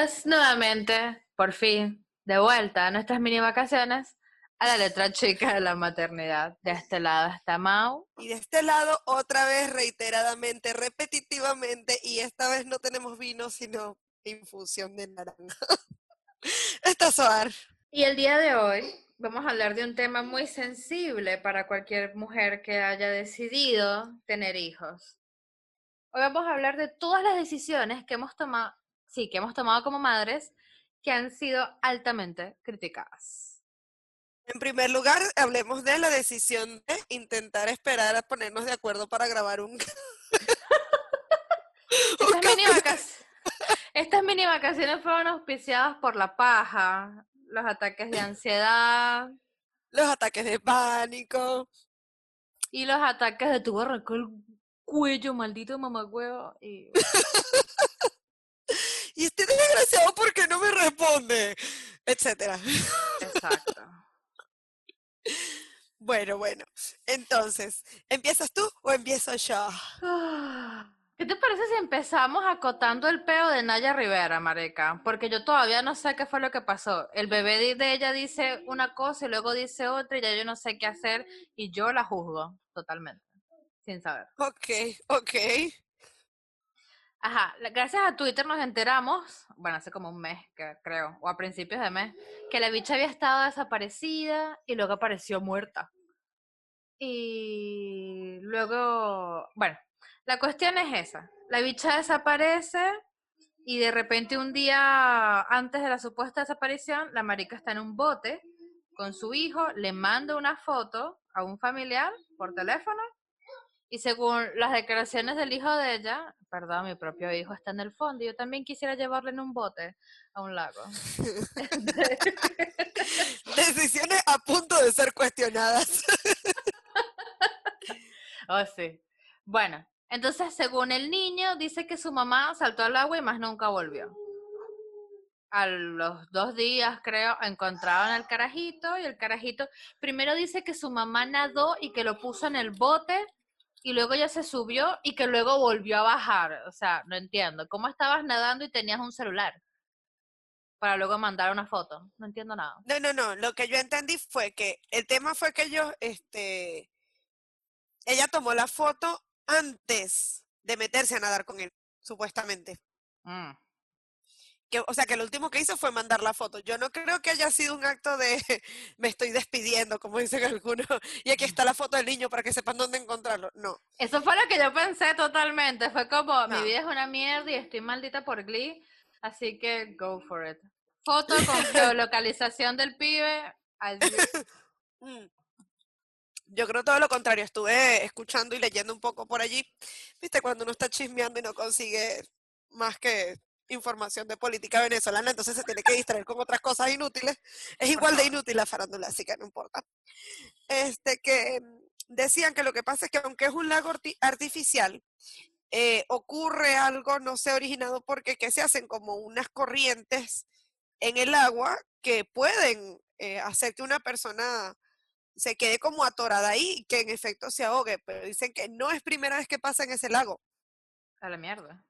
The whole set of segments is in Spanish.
Bienvenidos nuevamente, por fin, de vuelta a nuestras mini vacaciones, a la letra chica de la maternidad. De este lado está Mau. Y de este lado, otra vez, reiteradamente, repetitivamente, y esta vez no tenemos vino, sino infusión de naranja. está Soar. Y el día de hoy vamos a hablar de un tema muy sensible para cualquier mujer que haya decidido tener hijos. Hoy vamos a hablar de todas las decisiones que hemos tomado, sí, que hemos tomado como madres que han sido altamente criticadas. En primer lugar, hablemos de la decisión de intentar esperar a ponernos de acuerdo para grabar un... Estas mini, vacaciones, estas mini vacaciones fueron auspiciadas por la paja, los ataques de ansiedad, los ataques de pánico y los ataques de tu arrancó el cuello, maldito mamagüevo. Y... y este desgraciado, ¿por qué no me responde? Etcétera. Exacto. Bueno, bueno. Entonces, ¿empiezas tú o empiezo yo? ¿Qué te parece si empezamos acotando el peo de Naya Rivera, Mareca? Porque yo todavía no sé qué fue lo que pasó. El bebé de ella dice una cosa y luego dice otra y ya yo no sé qué hacer y yo la juzgo totalmente, sin saber. Ok, ok. Ajá, gracias a Twitter nos enteramos, bueno, hace como un mes, que, creo, o a principios de mes, que la bicha había estado desaparecida y luego apareció muerta. Y luego, bueno, la cuestión es esa. La bicha desaparece y de repente un día antes de la supuesta desaparición, la marica está en un bote con su hijo, le manda una foto a un familiar por teléfono y según las declaraciones del hijo de ella, perdón, mi propio hijo está en el fondo y yo también quisiera llevarle en un bote a un lago. Decisiones a punto de ser cuestionadas. oh, sí. Bueno, entonces, según el niño, dice que su mamá saltó al agua y más nunca volvió. A los dos días, creo, encontraban al carajito y el carajito primero dice que su mamá nadó y que lo puso en el bote y luego ya se subió y que luego volvió a bajar. O sea, no entiendo. ¿Cómo estabas nadando y tenías un celular? Para luego mandar una foto. No entiendo nada. No, no, no. Lo que yo entendí fue que el tema fue que yo, este, ella tomó la foto antes de meterse a nadar con él, supuestamente. Mm. Que, o sea, que lo último que hizo fue mandar la foto. Yo no creo que haya sido un acto de me estoy despidiendo, como dicen algunos, y aquí está la foto del niño para que sepan dónde encontrarlo. No. Eso fue lo que yo pensé totalmente. Fue como, mi vida es una mierda y estoy maldita por Glee, así que go for it. Foto con geolocalización del pibe. Mm. Yo creo todo lo contrario, estuve escuchando y leyendo un poco por allí. Viste, cuando uno está chismeando y no consigue más que información de política venezolana, entonces se tiene que distraer con otras cosas inútiles. Es igual de inútil la farándula, así que no importa. Este, que decían que lo que pasa es que aunque es un lago artificial, eh, ocurre algo, no sé, originado porque que se hacen como unas corrientes en el agua que pueden eh, hacer que una persona se quede como atorada ahí y que en efecto se ahogue, pero dicen que no es primera vez que pasa en ese lago. A la mierda.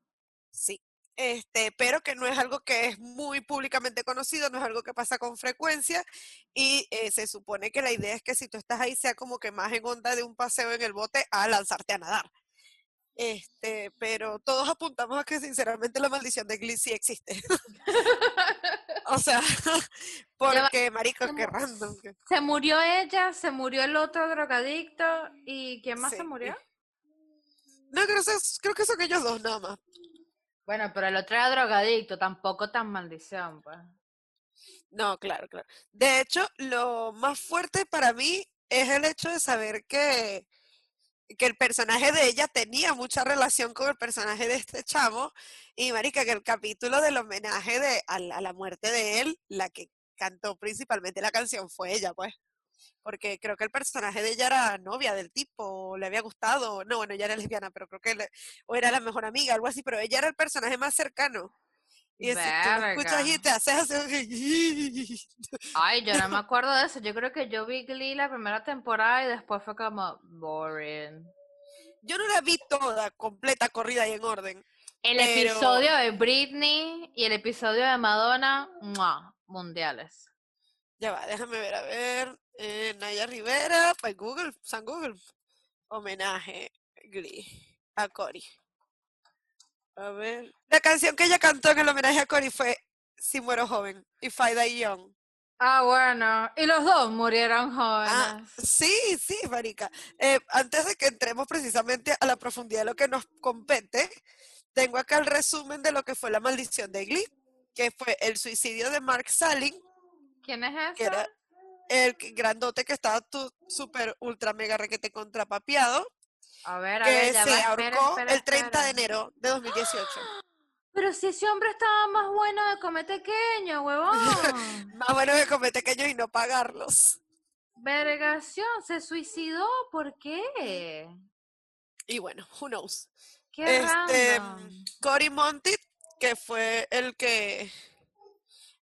Sí, este, pero que no es algo que es muy públicamente conocido, no es algo que pasa con frecuencia y eh, se supone que la idea es que si tú estás ahí sea como que más en onda de un paseo en el bote a lanzarte a nadar. Este, pero todos apuntamos a que sinceramente la maldición de Glee sí existe. o sea, porque marico, qué random. Se murió ella, se murió el otro drogadicto y ¿quién más se murió? No, creo, creo que son ellos dos nada más. Bueno, pero el otro era drogadicto, tampoco tan maldición, pues. No, claro, claro. De hecho, lo más fuerte para mí es el hecho de saber que que el personaje de ella tenía mucha relación con el personaje de este chamo. Y marica, que el capítulo del homenaje de, a, la, muerte de él, la que cantó principalmente la canción fue ella, pues. Porque creo que el personaje de ella era novia del tipo, le había gustado, no, bueno, ella era lesbiana, pero creo que, o era la mejor amiga, algo así, pero ella era el personaje más cercano. Y si tú lo escuchas y te haces así. Ay, yo no me acuerdo de eso. Yo creo que yo vi Glee la primera temporada y después fue como boring. Yo no la vi toda, completa, corrida y en orden. El Pero- episodio de Britney y el episodio de Madonna, ¡mua! mundiales. Ya va, déjame ver, a ver. eh, Naya Rivera, pues Google, San Google. Homenaje, Glee, a Cory. A ver. La canción que ella cantó en el homenaje a Cory fue Si muero joven y If I Die Young. Ah, bueno. Y los dos murieron Ah, jóvenes. sí, sí, marica. Eh, antes de que entremos precisamente a la profundidad de lo que nos compete, tengo acá el resumen de lo que fue la maldición de Glee, que fue el suicidio de Mark Salling, ¿Quién es que ese? era el que- grandote que estaba tu, super ultra mega requete contrapapiado, A ver, a que ver, ya se va, ahorcó espera, el 30 de enero de 2018. Pero si ese hombre estaba más bueno de comer pequeño, huevón. Más bueno que comer pequeños y no pagarlos. Vergación, se suicidó, ¿por qué? Y bueno, who knows. Qué Este, random. Cory Monteith, que fue el que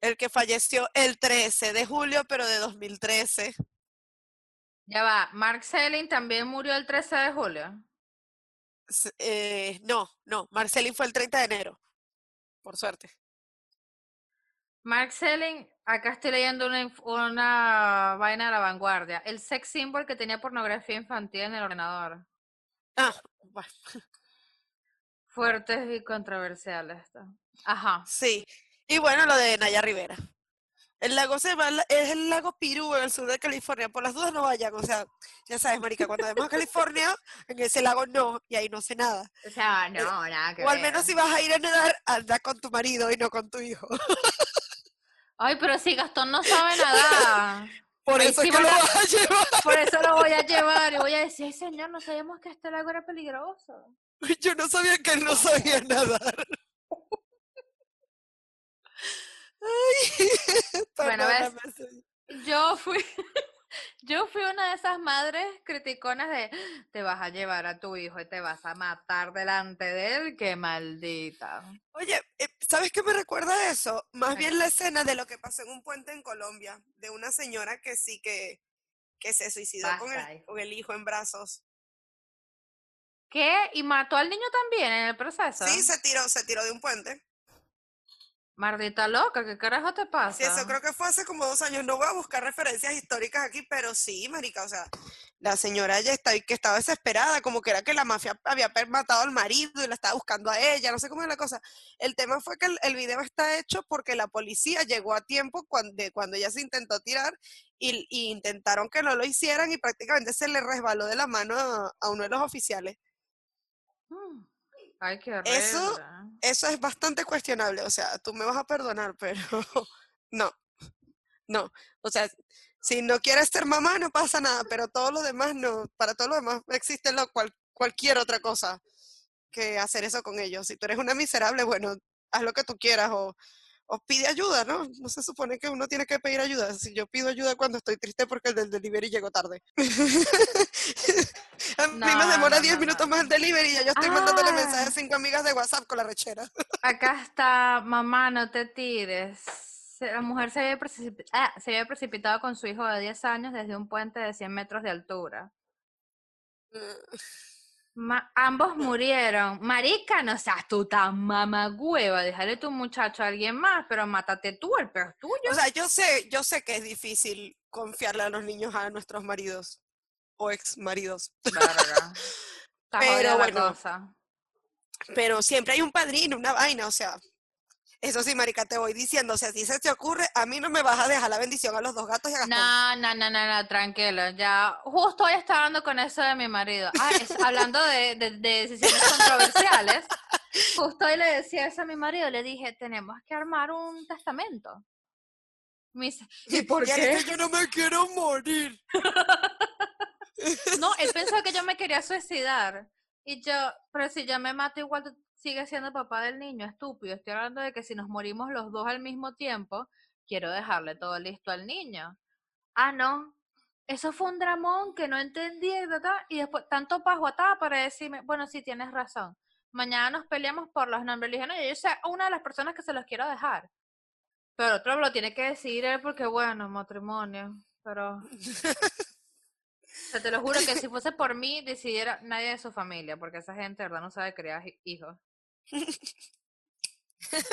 el que falleció el 13 de julio, pero de 2013. Ya va, Mark Selling también murió el 13 de julio. Eh, no, no, Marcelín fue el 30 de enero, por suerte. Mark Selling, acá estoy leyendo una, una vaina de la vanguardia. El sex symbol que tenía pornografía infantil en el ordenador. Ah, bueno, Fuertes y controversiales. esto. Ajá. sí. Y bueno, lo de Naya Rivera. El lago se llama, la- es el lago Pirú en el sur de California. Por las dudas no vayan, o sea, ya sabes, marica, cuando vamos a California, en ese lago no, y ahí no sé nada. O sea, no, nada que O al menos si vas a ir a nadar, anda con tu marido y no con tu hijo. Ay, pero si Gastón no sabe nada. Por eso sí es que lo vas a llevar. Por eso lo voy a llevar y voy a decir, "Ay, señor, no sabíamos que este lago era peligroso. Yo no sabía que él no sabía nadar. Ay, Bueno, ¿ves? Yo fui, yo fui una de esas madres criticonas de te vas a llevar a tu hijo y te vas a matar delante de él, qué maldita. Oye, eh, ¿sabes qué me recuerda eso? Más ¿A bien la escena de lo que pasó en un puente en Colombia, de una señora que sí que, que se suicidó con el, con el hijo en brazos. ¿Qué? ¿Y mató al niño también en el proceso? Sí, se tiró, se tiró de un puente. Maldita loca, ¿qué carajo te pasa? Sí, eso creo que fue hace como dos años. No voy a buscar referencias históricas aquí, pero sí, marica, o sea, la señora ya está, que estaba desesperada, como que era que la mafia había matado al marido y la estaba buscando a ella, no sé cómo es la cosa. El tema fue que el, el video está hecho porque la policía llegó a tiempo cuando, de cuando ella se intentó tirar y, y intentaron que no lo hicieran y prácticamente se le resbaló de la mano a, a uno de los oficiales. Mm. Ay, qué horrible. Eso- Eso es bastante cuestionable, o sea, tú me vas a perdonar, pero no, no, o sea, si no quieres ser mamá no pasa nada, pero todo lo demás no, para todo lo demás existe lo cual, cualquier otra cosa que hacer eso con ellos. Si tú eres una miserable, bueno, haz lo que tú quieras o, o pide ayuda, ¿no? No se supone que uno tiene que pedir ayuda. Si yo pido ayuda cuando estoy triste porque el del delivery llegó tarde. a mí me No, demora no, 10 no, minutos no. más el delivery y ya yo estoy mandándole Ah. mensajes a cinco amigas de WhatsApp con la rechera. Acá está, mamá, no te tires. La mujer se había, precipi- ah, se había precipitado con su hijo de 10 años desde un puente de 100 metros de altura. Ma- ambos murieron. Marica, no seas tú tan mamagüeva. Déjale tu muchacho a alguien más, pero mátate tú, el peor tuyo. O sea, yo sé, yo sé que es difícil confiarle a los niños a nuestros maridos o ex maridos, Pero bueno. cosa. pero siempre hay un padrino, una vaina, o sea, eso sí, marica, te voy diciendo, o sea, si se te ocurre, a mí no me vas a dejar la bendición a los dos gatos y a Gastón. No, no, no, no, no, tranquilo. Ya, justo hoy estaba hablando con eso de mi marido. Ah, es- hablando de, de- de decisiones controversiales. Justo hoy le decía eso a mi marido. Le dije, tenemos que armar un testamento. Me dice, ¿y por qué? dice, yo no me quiero morir. No, él pensó que yo me quería suicidar. Y yo, pero si yo me mato, igual tú sigues siendo papá del niño, estúpido. Estoy hablando de que si nos morimos los dos al mismo tiempo, quiero dejarle todo listo al niño. Ah, no. Eso fue un dramón que no entendí, ¿verdad? Y después, tanto pasguatada para decirme, bueno, sí tienes razón. Mañana nos peleamos por los nombres. Le no, yo soy una de las personas que se los quiero dejar. Pero otro lo tiene que decidir él porque, bueno, matrimonio. Pero. O te lo juro que si fuese por mí, decidiera nadie de su familia, porque esa gente, verdad, no sabe criar hi- hijos.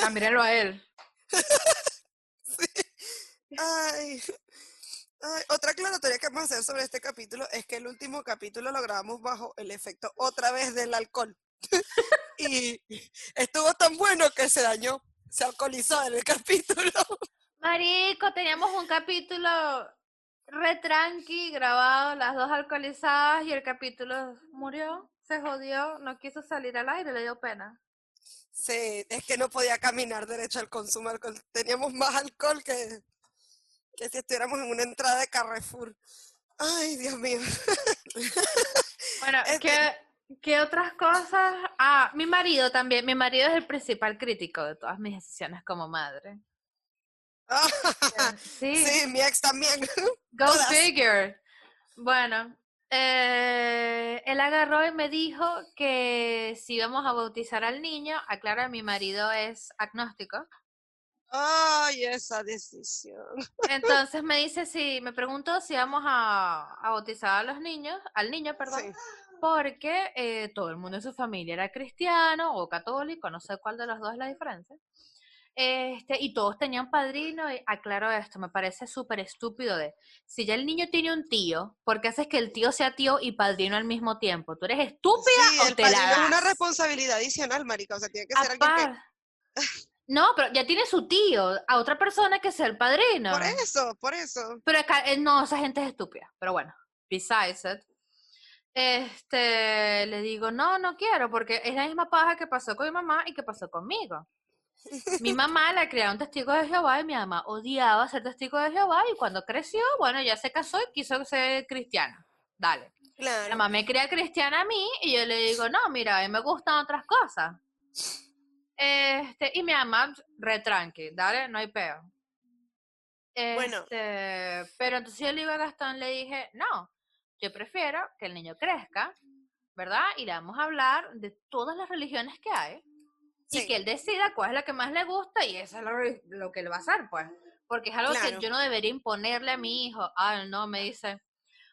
Ah, míralo a él. Ay. Ay, otra aclaratoria que vamos a hacer sobre este capítulo es que el último capítulo lo grabamos bajo el efecto otra vez del alcohol. y estuvo tan bueno que se dañó, se alcoholizó en el capítulo. Marico, teníamos un capítulo re tranqui, grabado, las dos alcoholizadas, y el capítulo murió, se jodió, no quiso salir al aire, le dio pena. Sí, es que no podía caminar derecho al consumo de alcohol. Teníamos más alcohol que, que si estuviéramos en una entrada de Carrefour. Ay, Dios mío. Bueno, Este- ¿qué, qué otras cosas? Ah, mi marido también, mi marido es el principal crítico de todas mis decisiones como madre. Sí, Sí, mi ex también. go todas. figure. Bueno, eh, él agarró y me dijo que si íbamos a bautizar al niño, aclara, mi marido es agnóstico. Ay, esa decisión. Entonces me dice si, me preguntó si vamos a, a bautizar a los niños, al niño, perdón, Sí. porque eh, todo el mundo en su familia era cristiano o católico, no sé cuál de los dos es la diferencia. Este, y todos tenían padrino, y aclaro esto, me parece súper estúpido de, si ya el niño tiene un tío, ¿por qué haces que el tío sea tío y padrino al mismo tiempo? ¿Tú eres estúpida Sí, o el te la padrino es una responsabilidad adicional, marica. O sea, tiene que ser alguien que... No, pero ya tiene su tío, a otra persona que sea el padrino. Por eso, por eso. Pero acá, eh, no, esa gente es estúpida. Pero bueno, besides it. Este, le digo, no, no quiero, porque es la misma paja que pasó con mi mamá y que pasó conmigo. Mi mamá la criaron testigo de Jehová y mi mamá odiaba ser testigo de Jehová y cuando creció, bueno, ya se casó y quiso ser cristiana. Dale. Claro. mamá me cría cristiana a mí y yo le digo, no, mira, a mí me gustan otras cosas. Este, y mi mamá, re tranqui, dale, no hay peo. Bueno. Este, pero entonces yo le digo a Gastón, le dije, no, yo prefiero que el niño crezca, ¿verdad? Y le vamos a hablar de todas las religiones que hay y que él decida cuál es la que más le gusta y eso es lo, lo que él va a hacer, pues. Porque es algo Claro. que yo no debería imponerle a mi hijo. Ah, no, me dice.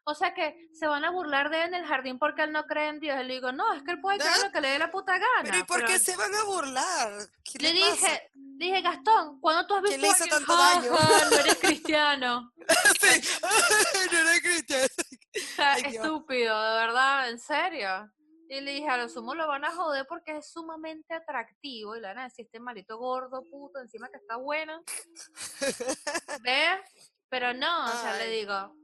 O sea que se van a burlar de él en el jardín porque él no cree en Dios. Y le digo, no, es que él puede creer ¿Ah? lo que le dé la puta gana. Pero ¿y por qué se van a burlar? ¿Qué le le pasa? dije, dije, Gastón, ¿cuándo tú has ¿Quién visto le a hizo alguien? tanto daño? "Ja, ja, no eres cristiano. Sí. No era cristiano. O sea, Ay, Dios. estúpido, de verdad, en serio. Y le dije, a lo sumo lo van a joder porque es sumamente atractivo. Y le van a decir, este malito gordo, puto, encima que está bueno. ¿Ves? Pero no, o sea, le digo,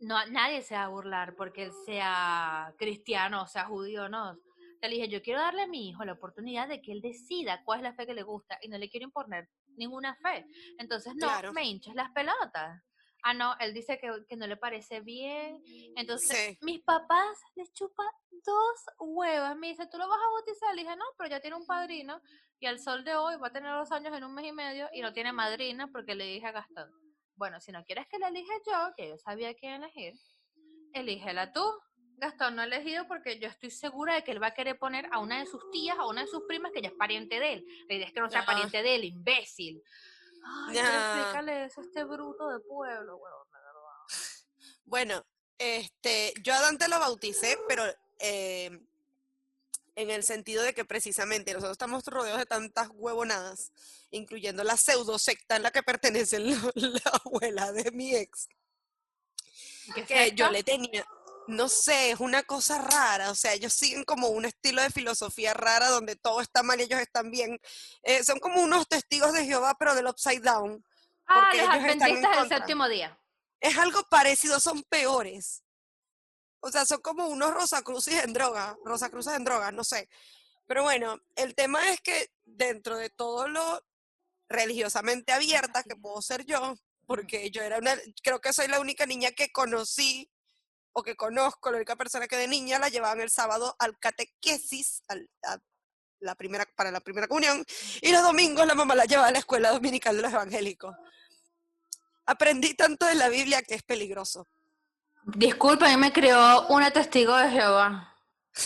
no, nadie se va a burlar porque él sea cristiano, o sea judío, no. Le dije, yo quiero darle a mi hijo la oportunidad de que él decida cuál es la fe que le gusta y no le quiero imponer ninguna fe. Entonces, no, Claro. me hinchas las pelotas. Ah, no, él dice que, que no le parece bien. Entonces, Sí. mis papás les chupan dos huevas. Me dice, ¿tú lo vas a bautizar? Le dije, no, pero ya tiene un padrino. Y al sol de hoy va a tener dos años en un mes y medio y no tiene madrina porque le dije a Gastón, bueno, si no quieres que la elija yo, que yo sabía quién elegir, elígela tú. Gastón no ha elegido porque yo estoy segura de que él va a querer poner a una de sus tías, a una de sus primas, que ya es pariente de él. La idea es que no sea Ajá. pariente de él, imbécil. Ay, Ya. explícale eso a este bruto de pueblo, verdad. Bueno, este, yo a Dante lo bauticé, pero eh, en el sentido de que precisamente nosotros estamos rodeados de tantas huevonadas, incluyendo la pseudo secta en la que pertenece la, la abuela de mi ex, ¿Y qué que yo le tenía, no sé, es una cosa rara, o sea, ellos siguen como un estilo de filosofía rara donde todo está mal y ellos están bien. Eh, son como unos testigos de Jehová, pero del upside down. Ah, los adventistas del séptimo día. es algo parecido, son peores. O sea, son como unos Rosacruces en droga, Rosacruces en droga, no sé. Pero bueno, el tema es que dentro de todo lo religiosamente abierta que puedo ser yo, porque yo era una, creo que soy la única niña que conocí o que conozco, la única persona que de niña la llevaban el sábado al catequesis, al- a la primera, para la primera comunión, y los domingos la mamá la llevaba a la escuela dominical de los evangélicos. Aprendí tanto de la Biblia que es peligroso. Disculpa, a mí me creó una testigo de Jehová.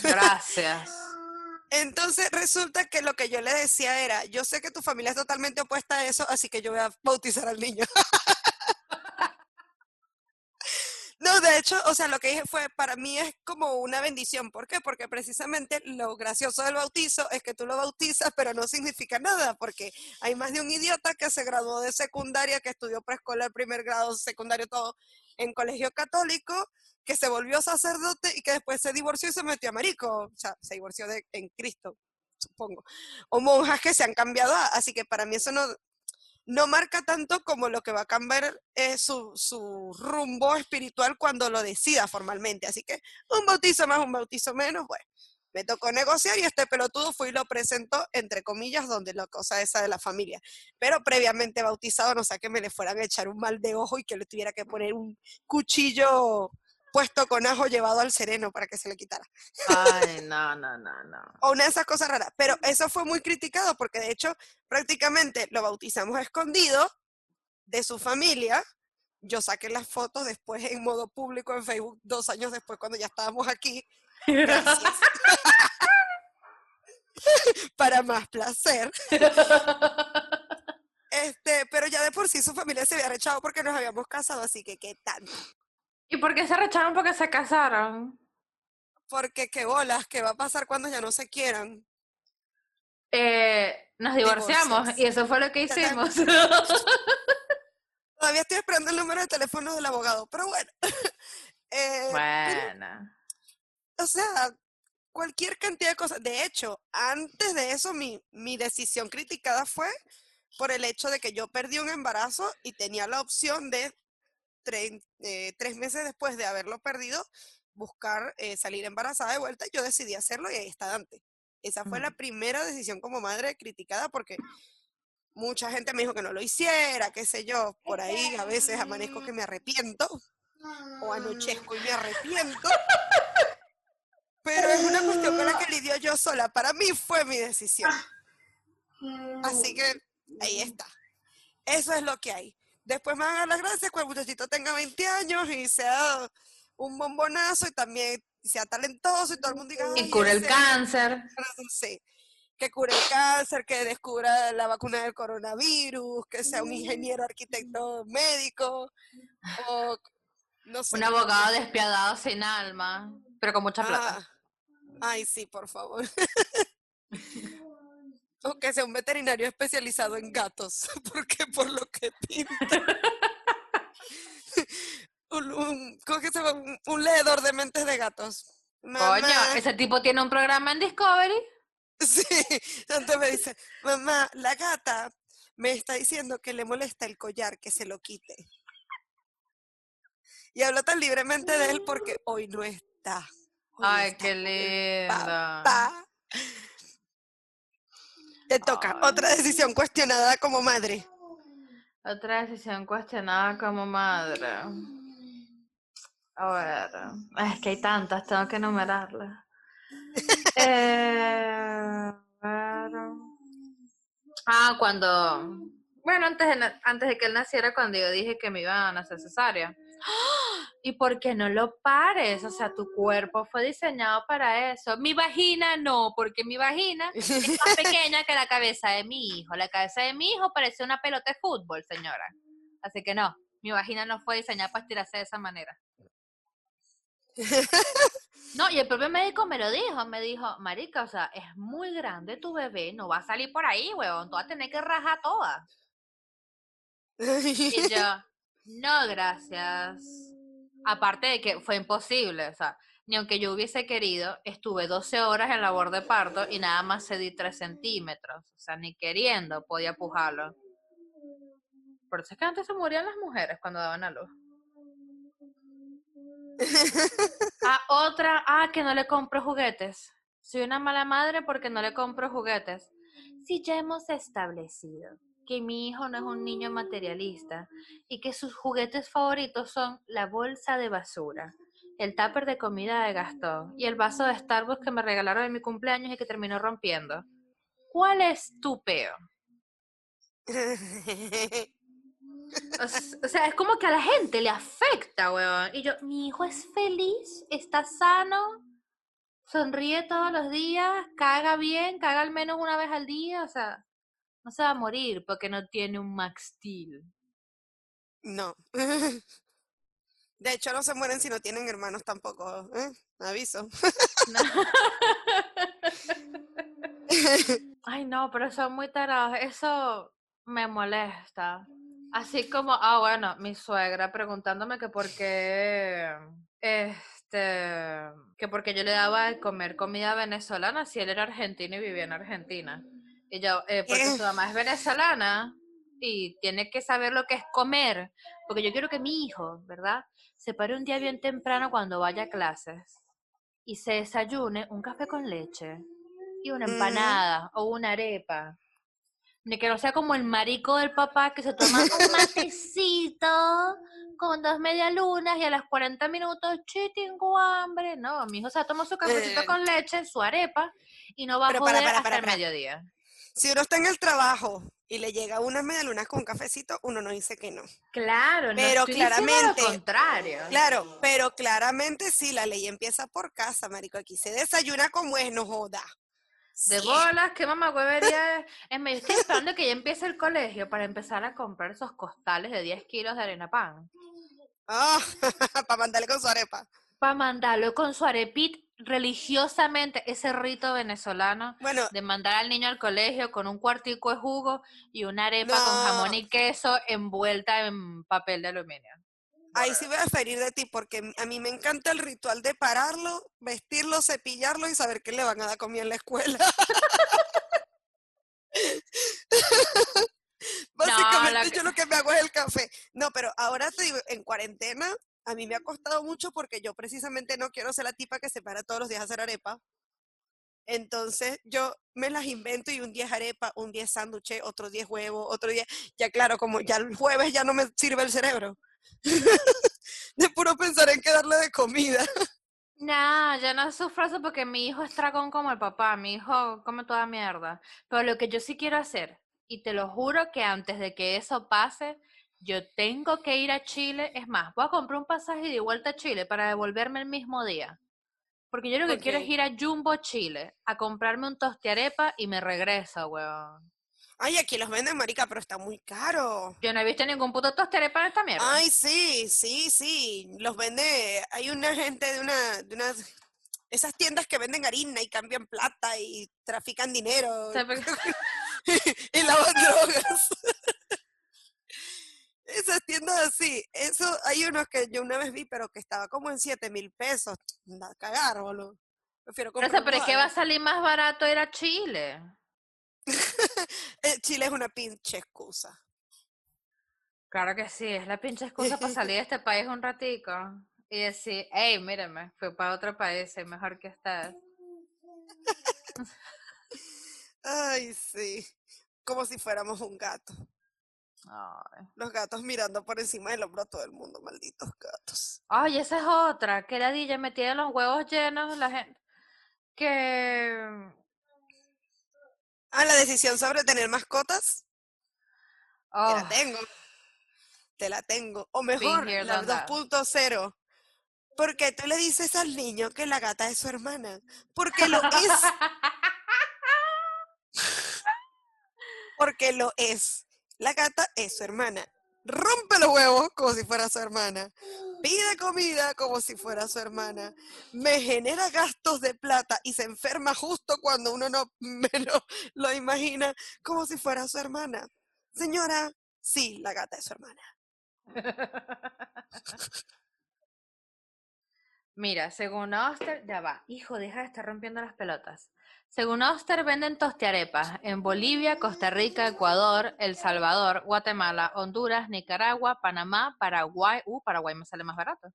Gracias. Entonces resulta que lo que yo le decía era, yo sé que tu familia es totalmente opuesta a eso, así que yo voy a bautizar al niño. no, de hecho, o sea, lo que dije fue, para mí es como una bendición. ¿Por qué? Porque precisamente lo gracioso del bautizo es que tú lo bautizas, pero no significa nada, porque hay más de un idiota que se graduó de secundaria, que estudió preescolar, primer grado, secundario, todo, en colegio católico, que se volvió sacerdote y que después se divorció y se metió a marico. O sea, se divorció de, en Cristo, supongo. O monjas que se han cambiado. Así que para mí eso no, no marca tanto como lo que va a cambiar su, su, rumbo espiritual cuando lo decida formalmente. Así que un bautizo más, un bautizo menos, bueno, me tocó negociar y este pelotudo fue y lo presentó, entre comillas, donde la cosa esa de la familia. Pero previamente bautizado, no sé, que me le fueran a echar un mal de ojo y que le tuviera que poner un cuchillo puesto con ajo llevado al sereno para que se le quitara. Ay, no, no, no, no. o una de esas cosas raras. Pero eso fue muy criticado porque de hecho prácticamente lo bautizamos escondido de su familia. Yo saqué las fotos después en modo público en Facebook dos años después cuando ya estábamos aquí. Gracias. para más placer. Este, pero ya de por sí su familia se había rechazado porque nos habíamos casado, así que qué tanto. ¿Y por qué se recharon porque se casaron? Porque qué bolas, ¿qué va a pasar cuando ya no se quieran? Eh, nos divorciamos y eso fue lo que hicimos. Todavía estoy esperando el número de teléfono del abogado, pero bueno. eh, bueno. o sea, cualquier cantidad de cosas. De hecho, antes de eso, mi, mi decisión criticada fue por el hecho de que yo perdí un embarazo y tenía la opción de eh, tres meses después de haberlo perdido, buscar eh, salir embarazada de vuelta, yo decidí hacerlo y ahí está Dante. Esa fue la primera decisión como madre criticada porque mucha gente me dijo que no lo hiciera, qué sé yo, por ahí a veces amanezco que me arrepiento o anochezco y me arrepiento. Pero es una cuestión con la que lidio yo sola. Para mí fue mi decisión. Así que ahí está. Eso es lo que hay. Después me van a dar las gracias cuando el muchachito tenga 20 años y sea un bombonazo y también sea talentoso y todo el mundo diga... Y cure el cáncer. Sí, que cure el cáncer, que descubra la vacuna del coronavirus, que sea un ingeniero, arquitecto, médico, o no sé. Un abogado despiadado sin alma, pero con mucha plata. Ah, ay, sí, por favor. O que sea un veterinario especializado en gatos, porque por lo que pinta. un, ¿Cómo que se llama? Un, leedor de mentes de gatos. Coño, ese tipo tiene un programa en Discovery. Sí, entonces me dice, mamá, la gata me está diciendo que le molesta el collar, que se lo quite. Y habla tan libremente de él porque hoy no está. Ay, qué linda. Te toca. Otra decisión cuestionada como madre. Otra decisión cuestionada como madre. A ver. Es que hay tantas, tengo que enumerarlas. eh, ah, cuando. Bueno, antes de, antes de que él naciera, cuando yo dije que me iba a cesárea. ¿Y por qué no lo pares? O sea, tu cuerpo fue diseñado para eso. Mi vagina no, porque mi vagina es más pequeña que la cabeza de mi hijo. La cabeza de mi hijo parece una pelota de fútbol, señora. Así que no, mi vagina no fue diseñada para estirarse de esa manera. No, y el propio médico me lo dijo, me dijo, marica, o sea, es muy grande tu bebé, no va a salir por ahí, huevón, tú vas a tener que rajar toda. Y yo, no, gracias. Aparte de que fue imposible, o sea, ni aunque yo hubiese querido, estuve 12 horas en labor de parto y nada más cedí 3 centímetros. O sea, ni queriendo podía pujarlo. Por eso es que antes se morían las mujeres cuando daban a luz. Ah, otra, ah, que no le compro juguetes. Soy una mala madre porque no le compro juguetes. Si ya hemos establecido que mi hijo no es un niño materialista y que sus juguetes favoritos son la bolsa de basura, el tupper de comida de Gastón y el vaso de Starbucks que me regalaron en mi cumpleaños y que terminó rompiendo. ¿Cuál es tu peo? O, sea, es como que a la gente le afecta, weón. Y yo, mi hijo es feliz, está sano, sonríe todos los días, caga bien, caga al menos una vez al día, o sea, no se va a morir porque no tiene un Max Steel. No. De hecho, no se mueren si no tienen hermanos tampoco. ¿eh? Aviso. Ay, no, pero son muy tarados. Eso me molesta. Así como, ah, bueno, mi suegra preguntándome que por qué, este, que porque yo le daba de comer comida venezolana si él era argentino y vivía en Argentina. Eh, porque su mamá es venezolana y tiene que saber lo que es comer, porque yo quiero que mi hijo, ¿verdad? Se pare un día bien temprano cuando vaya a clases y se desayune un café con leche y una empanada o una arepa. Ni que no sea como el marico del papá que se toma un matecito con dos medialunas y a las 40 minutos, che, tengo hambre. No, mi hijo se toma su cafecito Eh. con leche, su arepa, y no va a Pero joder para, para, hasta para, el para. mediodía. Si uno está en el trabajo y le llega unas medialunas con un cafecito, uno no dice que no. Claro, no Pero estoy diciendo claramente- lo contrario. Claro, pero claramente sí, la ley empieza por casa, marico. Aquí se desayuna como es, no joda. De Sí. bolas, qué mamá huevería es. Estoy esperando que ya empiece el colegio para empezar a comprar esos costales de 10 kilos de harina pan. Ah, para mandarle con su arepa. Para mandarlo con su arepit religiosamente, ese rito venezolano Bueno, de mandar al niño al colegio con un cuartico de jugo y una arepa con jamón y queso envuelta en papel de aluminio. ahí sí voy a ferir de ti porque a mí me encanta el ritual de pararlo, vestirlo, cepillarlo y saber que le van a dar comida en la escuela. Básicamente yo lo que me hago es el café. No, pero ahora te digo, en cuarentena a mí me ha costado mucho porque yo precisamente no quiero ser la tipa que se para todos los días a hacer arepa. Entonces yo me las invento y un día es arepa, un día es sándwich, otro día es huevo, otro día, ya claro, como ya el jueves ya no me sirve el cerebro. de puro pensar en qué darle de comida. No, yo no sufro eso porque mi hijo es dragón como el papá, mi hijo come toda mierda. Pero lo que yo sí quiero hacer, y te lo juro que antes de que eso pase, yo tengo que ir a Chile. Es más, voy a comprar un pasaje de vuelta a Chile para devolverme el mismo día. Porque yo lo que quiero es ir a Jumbo, Chile, a comprarme un tostiarepa y me regreso, weón. Ay, aquí los venden, marica, pero está muy caro. Yo no he visto ningún puto tostiarepa en esta mierda. Ay, sí, sí, sí. Los vende. Hay una gente de una, de unas. Esas tiendas que venden harina y cambian plata y trafican dinero y lavan drogas. Esas tiendas así. Eso, hay unos que yo una vez vi, pero que estaba como en 7 mil pesos. Anda cagar, boludo. Prefiero comprar pero es que va a salir más barato ir a Chile. Eh, Chile es una pinche excusa. Claro que sí, es la pinche excusa para salir de este país un ratico y decir, hey, mírenme, fui para otro país, soy mejor que ustedes. Ay, sí. Como si fuéramos un gato. Ay. Los gatos mirando por encima del hombro a todo el mundo, malditos gatos. Ay, esa es otra, que la DJ me tiene los huevos llenos, la gente que... Ah, la decisión sobre tener mascotas, te Oh, la tengo. Te la tengo. O mejor, la done that. 2.0. Porque tú le dices al niño que la gata es su hermana. Porque lo es. Porque lo es. La gata es su hermana. Rompe los huevos como si fuera su hermana. Pide comida como si fuera su hermana. Me genera gastos de plata y se enferma justo cuando uno no menos lo imagina como si fuera su hermana. Señora, sí, la gata es su hermana. Mira, según Oster, ya va, hijo, deja de estar rompiendo las pelotas. Según Oster, venden tostiarepas en Bolivia, Costa Rica, Ecuador, El Salvador, Guatemala, Honduras, Nicaragua, Panamá, Paraguay, uh, Paraguay me sale más barato.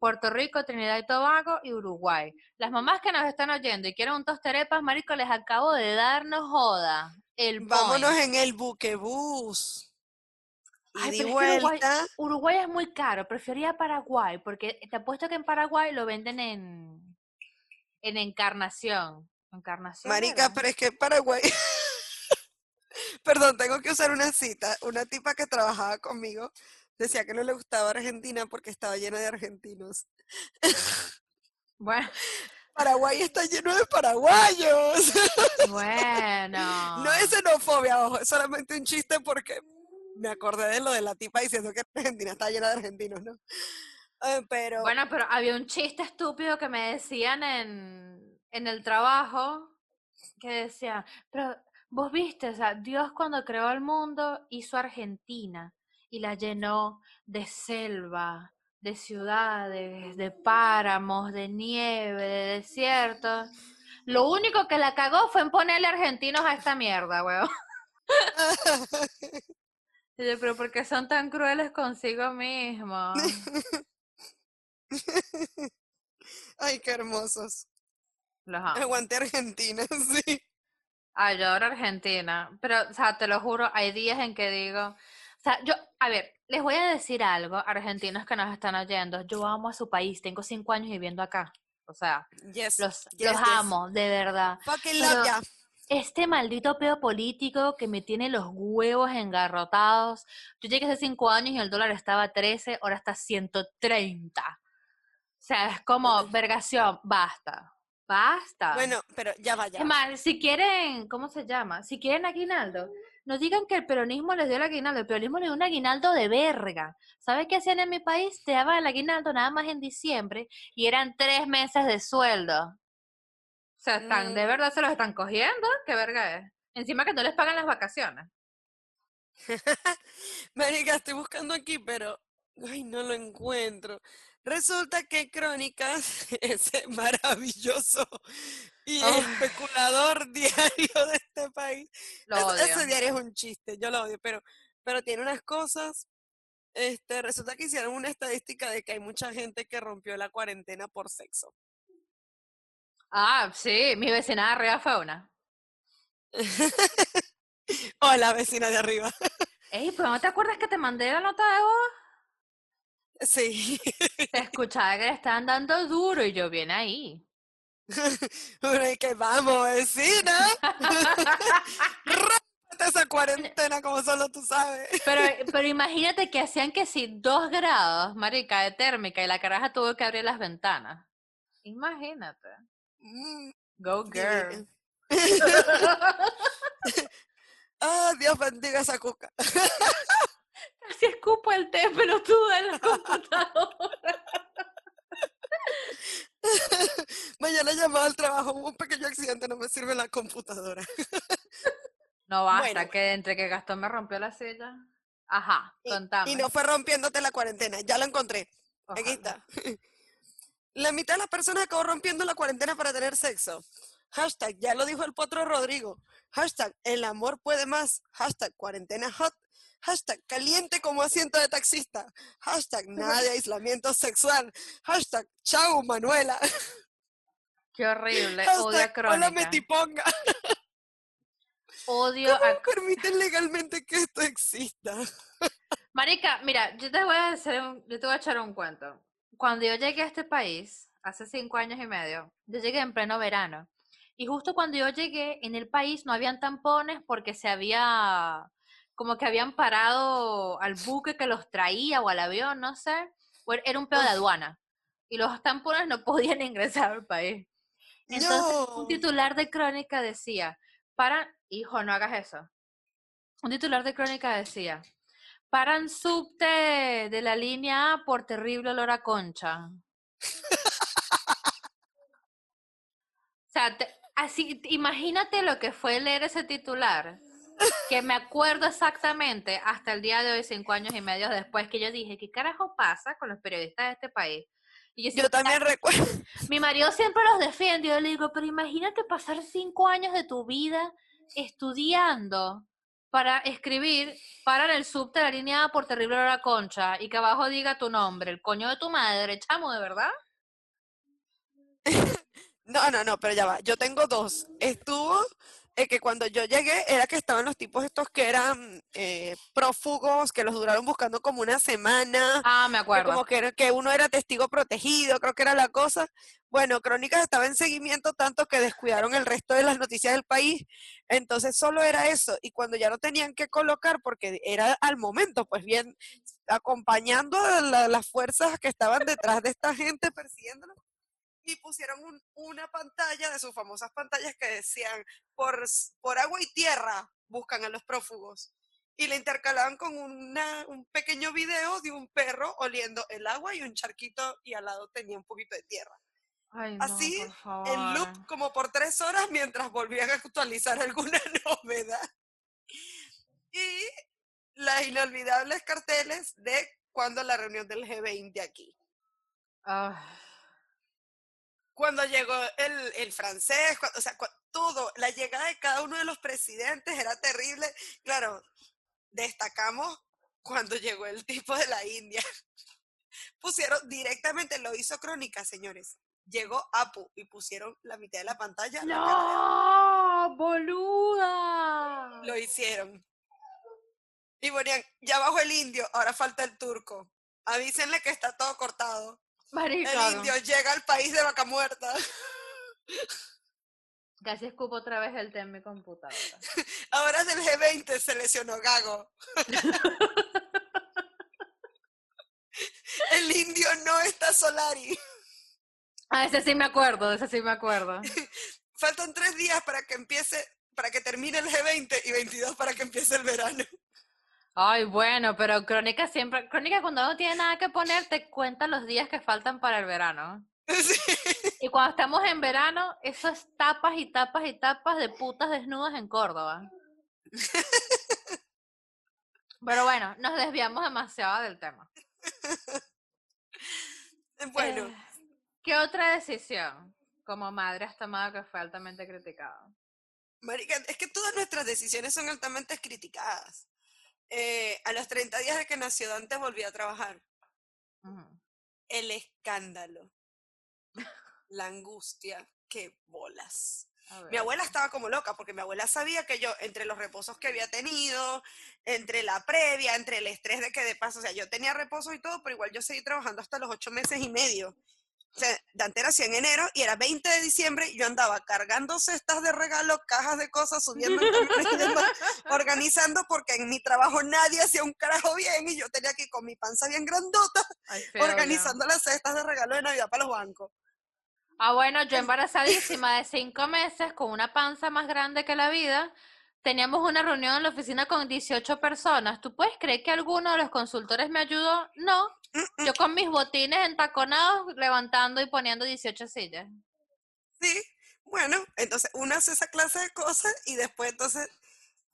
Puerto Rico, Trinidad y Tobago y Uruguay. Las mamás que nos están oyendo y quieren un tostiarepas, marico, les acabo de darnos joda. El Vámonos en el buquebús. Ay, Y pero es que Uruguay- vuelta. Uruguay es muy caro, prefería Paraguay, porque te apuesto que en Paraguay lo venden en, en Encarnación. Encarnación. Marica, era? pero es que Paraguay. Perdón, tengo que usar una cita. Una tipa que trabajaba conmigo decía que no le gustaba Argentina porque estaba llena de argentinos. Bueno, Paraguay está lleno de paraguayos. bueno. No es xenofobia, ojo, es solamente un chiste porque me acordé de lo de la tipa diciendo que Argentina está llena de argentinos, ¿no? Eh, pero Bueno, pero había un chiste estúpido que me decían en, en el trabajo que decía, pero vos viste, o sea, Dios cuando creó el mundo hizo Argentina y la llenó de selva, de ciudades, de páramos, de nieve, de desiertos. Lo único que la cagó fue en ponerle argentinos a esta mierda, weón. Yo, pero ¿por qué son tan crueles consigo mismos? Ay, qué hermosos. Los amo. Aguante Argentina, sí. Ay, yo adoro Argentina. Pero, o sea, te lo juro, hay días en que digo. O sea, yo, a ver, les voy a decir algo, argentinos que nos están oyendo. Yo amo a su país, tengo cinco años viviendo acá. O sea, Yes. los, yes, los yes. amo, de verdad. Pero-. Este maldito peo político que me tiene los huevos engarrotados. Yo llegué hace cinco años y el dólar estaba a 13, ahora está a 130. O sea, es como, vergación, basta, basta. Bueno, pero ya vaya. Es más, si quieren, ¿cómo se llama? Si quieren aguinaldo, no digan que el peronismo les dio el aguinaldo, el peronismo les dio un aguinaldo de verga. ¿Sabes qué hacían en mi país? Te daban el aguinaldo nada más en diciembre y eran tres meses de sueldo. O sea, están, de Mm. verdad se los están cogiendo, ¿qué verga es? Encima que no les pagan las vacaciones. Marica, estoy buscando aquí, pero ay, no lo encuentro. Resulta que Crónicas, ese maravilloso y Ay. especulador diario de este país. Lo es-. Ese diario es un chiste, yo lo odio, pero, pero tiene unas cosas. Este, resulta que hicieron una estadística de que hay mucha gente que rompió la cuarentena por sexo. Ah, sí, mi vecina de arriba fue una. Hola, vecina de arriba. Ey, pero ¿no te acuerdas que te mandé la nota de voz? Sí. Se escuchaba que le estaban dando duro y yo bien ahí. Y que vamos, vecina. Rómpete esa cuarentena como solo tú sabes. Pero, pero imagínate que hacían que si dos grados, marica, de térmica y la caraja tuvo que abrir las ventanas. Imagínate. Mm, Go girl. Ah, Dios bendiga esa cuca. Casi escupo el té pelotudo en la computadora. Mañana llamado al trabajo, hubo un pequeño accidente, no me sirve la computadora. No basta, Bueno, que entre que Gastón me rompió la silla. Ajá, contame. Y no fue rompiéndote la cuarentena, ya lo encontré. Aquí Ojalá. está. La mitad de las personas acabó rompiendo la cuarentena para tener sexo. Hashtag, ya lo dijo el potro Rodrigo. Hashtag, el amor puede más. Hashtag, cuarentena hot. Hashtag, caliente como asiento de taxista. Hashtag, nada de aislamiento sexual. Hashtag, chau Manuela. Qué horrible. Odio a Hashtag, hola Crónica. Metiponga. Odio a ¿Cómo permiten legalmente que esto exista? Marica, mira, yo te voy a hacer un- yo te voy a echar un cuento. Cuando yo llegué a este país, hace cinco años y medio, yo llegué en pleno verano. Y justo cuando yo llegué, en el país no habían tampones porque se había, como que habían parado al buque que los traía o al avión, no sé. er- Era un pedo de aduana. Y los tampones no podían ingresar al país. Entonces, un titular de crónica decía, para, hijo, no hagas eso. Un titular de crónica decía, paran subte de la línea A por terrible olor a concha. O sea, te- así, imagínate lo que fue leer ese titular, que me acuerdo exactamente hasta el día de hoy, cinco años y medio después, que yo dije, ¿qué carajo pasa con los periodistas de este país? Y yo, Yo siempre- también recuerdo. mi marido siempre los defiende. Yo le digo, pero imagínate pasar cinco años de tu vida estudiando para escribir para en el subte la línea por terrible hora concha y que abajo diga tu nombre, el coño de tu madre, chamo, ¿de verdad? No, no, no, pero ya va. Yo tengo dos. Estuvo eh, que cuando yo llegué era que estaban los tipos estos que eran eh, prófugos, que los duraron buscando como una semana, Ah, me que acuerdo. como que, era- que uno era testigo protegido, creo que era la cosa. Bueno, Crónicas estaba en seguimiento tanto que descuidaron el resto de las noticias del país. Entonces solo era eso. Y cuando ya no tenían que colocar, porque era al momento, pues bien, acompañando a la- las fuerzas que estaban detrás de esta gente persiguiéndolos, y pusieron un- una pantalla de sus famosas pantallas que decían, por, por agua y tierra buscan a los prófugos. y le intercalaban con una, un pequeño video de un perro oliendo el agua y un charquito y al lado tenía un poquito de tierra. Ay, no, Así. En loop como por tres horas mientras volvían a actualizar alguna novedad. Y las inolvidables carteles de cuando la reunión del G20 aquí. Ah, Cuando llegó el, el francés, o sea, todo, la llegada de cada uno de los presidentes era terrible. Claro, destacamos cuando llegó el tipo de la India. Pusieron directamente, lo hizo Crónica, señores. Llegó Apu y pusieron la mitad de la pantalla. la ¡No! ¡Boluda! Lo hicieron. Y ponían, ya bajó el indio, ahora falta el turco. Avísenle que está todo cortado. El indio llega al país de vaca muerta. Casi escupo otra vez el tema en mi computadora. Ahora del G20 se lesionó Gago. El indio no está Solari. Ah, ese sí me acuerdo, ese sí me acuerdo. Faltan tres días para que empiece, para que termine el G20 y 22 para que empiece el verano. Ay, bueno, pero Crónica siempre, Crónica cuando no tiene nada que poner, te cuenta los días que faltan para el verano. Sí. Y cuando estamos en verano, eso es tapas y tapas y tapas de putas desnudas en Córdoba. Pero bueno, nos desviamos demasiado del tema. Bueno, Eh, ¿Qué otra decisión como madre has tomado que fue altamente criticada? marica, es que todas nuestras decisiones son altamente criticadas. Eh, a los 30 días de que nació Dante volví a trabajar. El escándalo. La angustia. Qué bolas. Mi abuela estaba como loca porque mi abuela sabía que yo, entre los reposos que había tenido, entre la previa, entre el estrés de que de paso, o sea, yo tenía reposo y todo, pero igual yo seguí trabajando hasta los ocho meses y medio. O sea, Dante nació en enero y era 20 de diciembre y yo andaba cargando cestas de regalo, cajas de cosas, subiendo demás, organizando porque en mi trabajo nadie hacía un carajo bien y yo tenía que ir con mi panza bien grandota Ay, feo, ya. organizando las cestas de regalo de Navidad para los bancos. Ah, bueno, yo embarazadísima de cinco meses, con una panza más grande que la vida, teníamos una reunión en la oficina con 18 personas. ¿Tú puedes creer que alguno de los consultores me ayudó? No. Yo con mis botines entaconados, levantando y poniendo 18 sillas. Sí, bueno, entonces uno hace esa clase de cosas y después entonces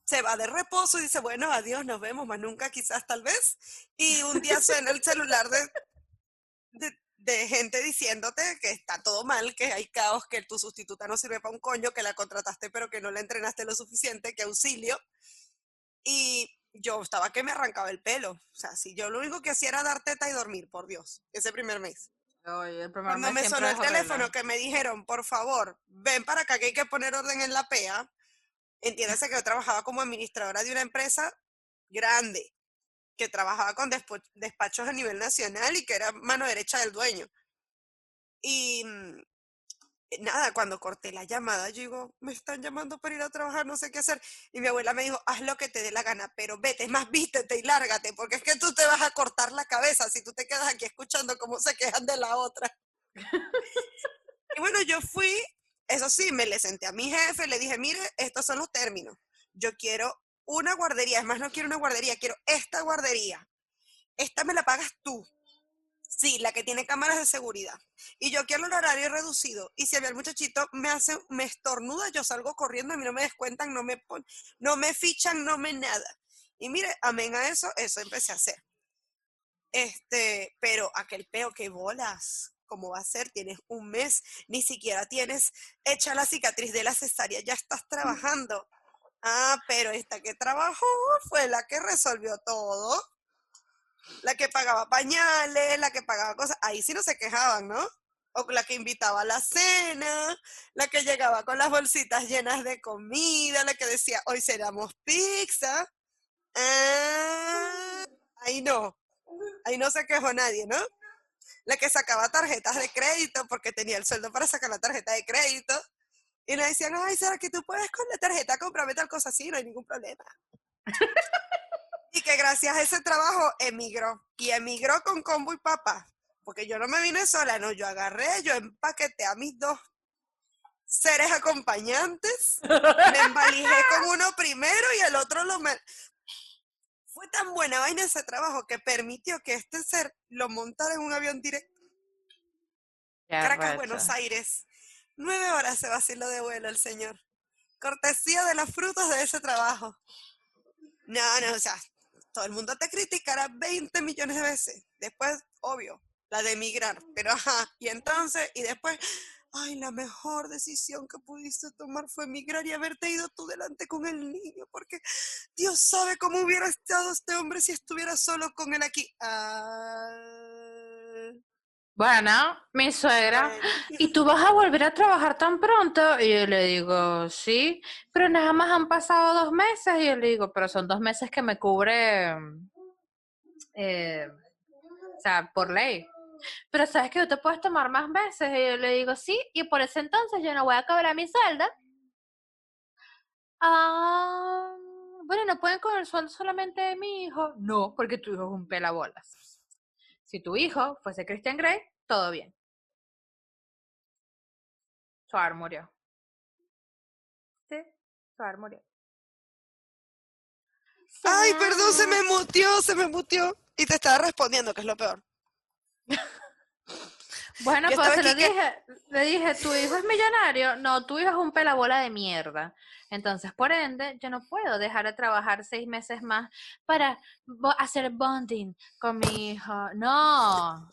se va de reposo y dice, bueno, adiós, nos vemos, más nunca, quizás, tal vez. Y un día suena el celular de, de, gente diciéndote que está todo mal, que hay caos, que tu sustituta no sirve para un coño, que la contrataste pero que no la entrenaste lo suficiente, que auxilio. Y yo estaba que me arrancaba el pelo. O sea, si yo lo único que hacía era dar teta y dormir, por Dios, ese primer mes. Oye, el primer Cuando mes me sonó el teléfono que me dijeron, por favor, ven para acá que hay que poner orden en la PEA, entiéndase que yo trabajaba como administradora de una empresa grande, que trabajaba con despachos a nivel nacional y que era mano derecha del dueño. Y mm, nada, cuando corté la llamada, yo digo, me están llamando para ir a trabajar, no sé qué hacer. Y mi abuela me dijo, haz lo que te dé la gana, pero vete, es más, vístete y lárgate, porque es que tú te vas a cortar la cabeza si tú te quedas aquí escuchando cómo se quejan de la otra. y bueno, yo fui, eso sí, me le senté a mi jefe, le dije, mire, estos son los términos. Yo quiero una guardería, es más, no quiero una guardería, quiero esta guardería. Esta me la pagas tú. Sí, la que tiene cámaras de seguridad. Y yo quiero el horario reducido. Y si a mí el muchachito me hace, me estornuda, yo salgo corriendo, a mí no me descuentan, no me pon- no me fichan, no me nada. Y mire, amén a eso, eso empecé a hacer. Este, pero aquel peo, que bolas. ¿Cómo va a ser? Tienes un mes, ni siquiera tienes hecha la cicatriz de la cesárea, ya estás trabajando. Ah, pero esta que trabajó fue la que resolvió todo la que pagaba pañales, la que pagaba cosas, ahí sí no se quejaban, ¿no? O la que invitaba a la cena, la que llegaba con las bolsitas llenas de comida, la que decía, hoy cenamos pizza. Ah, ahí no, ahí no se quejó nadie, ¿no? La que sacaba tarjetas de crédito porque tenía el sueldo para sacar la tarjeta de crédito. Y le decían, ay, Sara, que tú puedes con la tarjeta comprarme tal cosa así, no hay ningún problema. Y que gracias a ese trabajo emigró. Y emigró con combo y papá. Porque yo no me vine sola, no, yo agarré, yo empaqueté a mis dos seres acompañantes, me embalijé con uno primero y el otro lo me... Fue tan buena vaina ese trabajo que permitió que este ser lo montara en un avión directo. Qué Caracas, Buenos. Aires. Nueve horas se vaciló de vuelo el señor. Cortesía de los frutos de ese trabajo. No, no, o sea, todo el mundo te criticará 20 millones de veces. Después, obvio, la de emigrar. Pero ajá, y entonces, y después, ay, la mejor decisión que pudiste tomar fue emigrar y haberte ido tú delante con el niño, porque Dios sabe cómo hubiera estado este hombre si estuviera solo con él aquí. Ah, Bueno, mi suegra. ¿y tú vas a volver a trabajar tan pronto? Y yo le digo, sí, pero nada más han pasado dos meses. Y yo le digo, pero son dos meses que me cubre, eh, o sea, por ley. Pero sabes que tú te puedes tomar más meses. Y yo le digo, sí, y por ese entonces yo no voy a cobrar mi sueldo. Ah, bueno, ¿no pueden cobrar el sueldo solamente de mi hijo? No, porque tu hijo es un pelabolas. Si tu hijo fuese Christian Grey, todo bien. Suar murió. Sí, Suar murió. Ay, perdón, se me mutió, se me mutió. Y te estaba respondiendo, que es lo peor. Bueno, pues estaba se lo aquí que- dije, le dije, ¿tu hijo es millonario? No, tu hijo es un pelabola de mierda. Entonces, por ende, yo no puedo dejar de trabajar seis meses más para hacer bonding con mi hijo. No.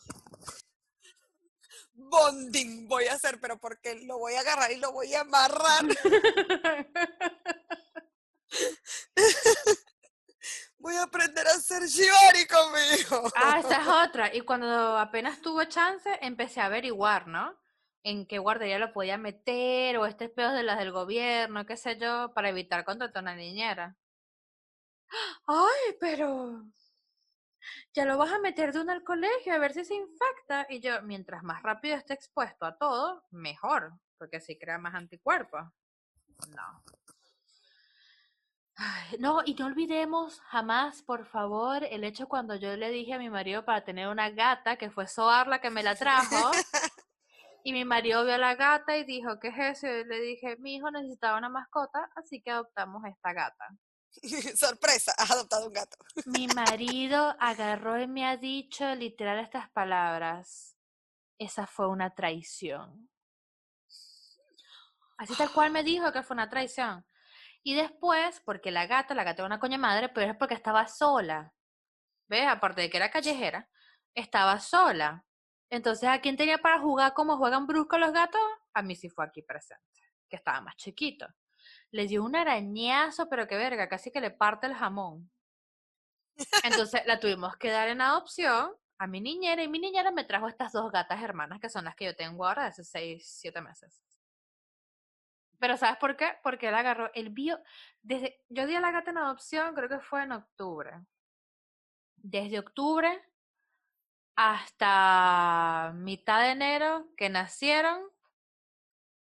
Bonding voy a hacer, pero porque lo voy a agarrar y lo voy a amarrar. Voy a aprender a hacer shibari con mi hijo. Ah, esa es otra. Y cuando apenas tuve chance, empecé a averiguar, ¿no? En qué guardería lo podía meter, o este pedo de las del gobierno, qué sé yo, para evitar contratar a una niñera. Ay, pero ya lo vas a meter de una al colegio a ver si se infecta. Y yo, mientras más rápido esté expuesto a todo, mejor, porque así crea más anticuerpos. No. Ay, no, y no olvidemos jamás, por favor, el hecho cuando yo le dije a mi marido para tener una gata, que fue Soar la que me la trajo, y mi marido vio a la gata y dijo, ¿qué es eso? Y le dije, mi hijo necesitaba una mascota, así que adoptamos esta gata. Sorpresa, has adoptado un gato. Mi marido agarró y me ha dicho literal estas palabras. Esa fue una traición. Así tal cual me dijo que fue una traición. Y después, porque la gata, la gata era una coña madre, pero es porque estaba sola. ¿Ves? Aparte de que era callejera, estaba sola. Entonces, ¿a quién tenía para jugar como juegan brusco los gatos? A mí sí fue aquí presente, que estaba más chiquito. Le dio un arañazo, pero qué verga, casi que le parte el jamón. Entonces la tuvimos que dar en adopción a mi niñera y mi niñera me trajo estas dos gatas hermanas que son las que yo tengo ahora hace 6, 7 meses. Pero ¿sabes por qué? Porque él agarró, él vio, desde, yo di a la gata en adopción, creo que fue en octubre. Desde octubre hasta mitad de enero que nacieron,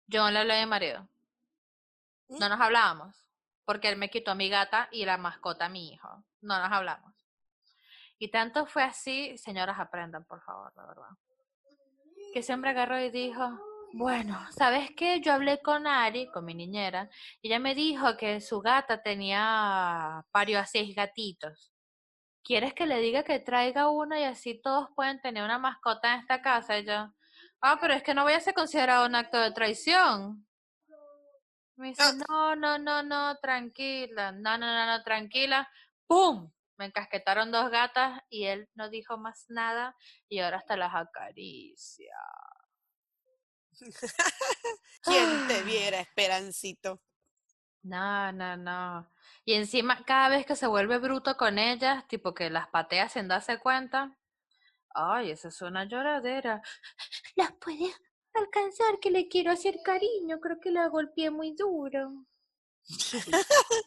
yo no le hablé a mi marido. No nos hablábamos, porque él me quitó a mi gata y la mascota a mi hijo. No nos hablamos. Y tanto fue así, señoras, aprendan, por favor, la verdad. Que ese hombre agarró y dijo, bueno, ¿sabes qué? Yo hablé con Ari, con mi niñera, y ella me dijo que su gata tenía parió a seis gatitos. ¿Quieres que le diga que traiga una y así todos pueden tener una mascota en esta casa? Y yo, ah, pero es que no voy a ser considerado un acto de traición. Me dice, no, no, no, no, tranquila, no, no, no, no, tranquila. ¡Pum! Me encasquetaron dos gatas y él no dijo más nada y ahora hasta las acaricia. ¿Quién te viera, Esperancito? No, no, no. Y encima, cada vez que se vuelve bruto con ellas, tipo que las patea sin darse cuenta. Ay, esa es una lloradera. Las puede alcanzar, que le quiero hacer cariño. Creo que la golpeé muy duro.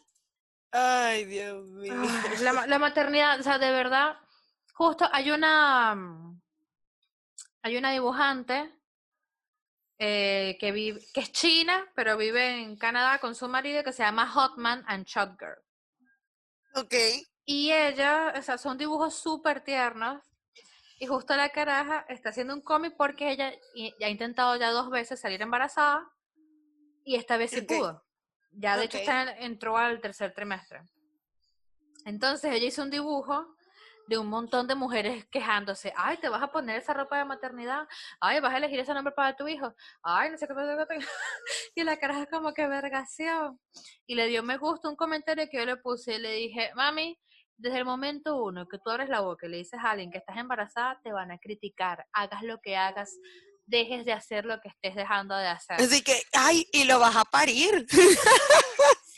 Ay, Dios mío. Ay, la, la maternidad, o sea, de verdad, justo hay una, mm, hay una dibujante eh, que vive, que es china, pero vive en Canadá con su marido que se llama Hotman and Shot Girl. Ok. Y ella, o sea, son dibujos súper tiernos. Y justo la caraja está haciendo un cómic porque ella ya ha intentado ya dos veces salir embarazada y esta vez sí pudo. Ya de hecho Ok. está en- entró al tercer trimestre. Entonces ella hizo un dibujo de un montón de mujeres quejándose, ay, te vas a poner esa ropa de maternidad, ay, vas a elegir ese nombre para tu hijo, ay, no sé qué, y la cara es como que vergación. Y le dio me gusta un comentario que yo le puse y le dije, mami, desde el momento uno que tú abres la boca y le dices a alguien que estás embarazada, te van a criticar, hagas lo que hagas, dejes de hacer lo que estés dejando de hacer. Así que, ay, y lo vas a parir.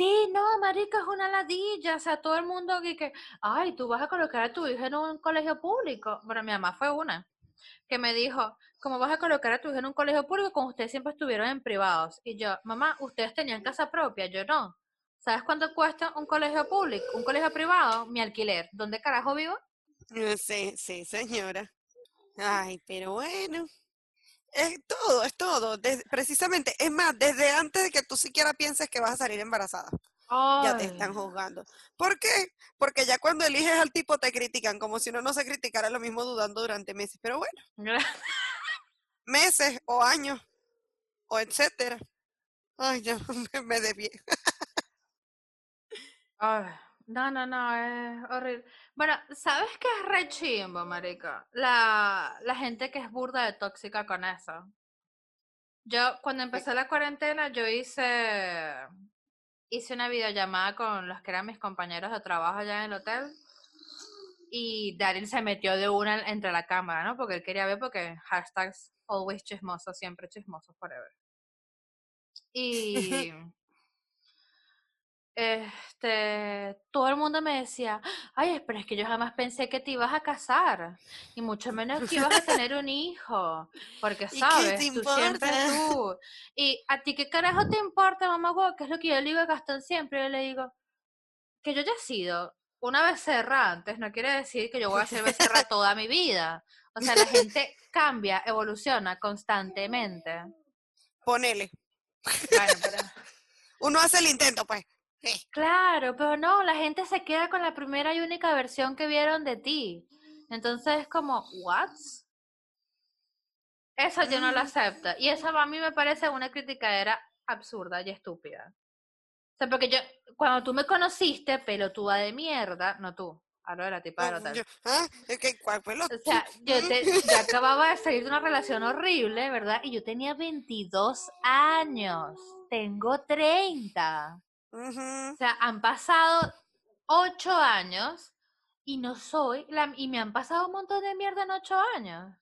Sí, no, marica, es una ladilla, o sea, todo el mundo aquí que, ay, tú vas a colocar a tu hijo en un colegio público. Bueno, mi mamá fue una que me dijo, ¿cómo vas a colocar a tu hijo en un colegio público cuando ustedes siempre estuvieron en privados? Y yo, mamá, ustedes tenían casa propia, yo no. ¿Sabes cuánto cuesta un colegio público, un colegio privado? Mi alquiler. ¿Dónde carajo vivo? Sí, sí, señora. Ay, pero bueno. Es todo, es todo. precisamente, es más, desde antes de que tú siquiera pienses que vas a salir embarazada. Ya te están juzgando. ¿Por qué? Porque ya cuando eliges al tipo te critican, como si uno no se criticara lo mismo dudando durante meses. Pero bueno. meses o años o etcétera. Ay, ya me, me desvié. Ay, no, no, no, es horrible. Bueno, ¿sabes qué es re chimbo, marica? La, la gente que es burda de tóxica con eso. Yo, cuando empecé la cuarentena, yo hice, hice una videollamada con los que eran mis compañeros de trabajo allá en el hotel. Y Daryl se metió de una entre la cámara, ¿no? Porque él quería ver, porque hashtags always chismoso, siempre chismoso, forever. Y este, todo el mundo me decía, ay, pero es que yo jamás pensé que te ibas a casar, y mucho menos que ibas a tener un hijo, porque sabes, tú siempre tú. Y a ti qué carajo te importa, mamá, ¿Qué es lo que yo le digo a Gastón siempre? Yo le digo, que yo ya he sido una becerra antes, no quiere decir que yo voy a ser becerra toda mi vida. O sea, la gente cambia, evoluciona constantemente. Ponele. Uno hace el intento, pues. Claro, pero no, la gente se queda con la primera y única versión que vieron de ti. Entonces es como, ¿what? Eso yo no lo mm. acepto. Y eso a mí me parece una criticadera absurda y estúpida. O sea, porque yo, cuando tú me conociste, pelotuda de mierda, no tú, hablo de la tipa del hotel. ¿ah? ¿Cuál fue O sea, yo, te, yo acababa de salir de una relación horrible, ¿verdad? Y yo tenía 22 años. Tengo 30. O sea, han pasado ocho años y no soy, la, y me han pasado un montón de mierda en ocho años.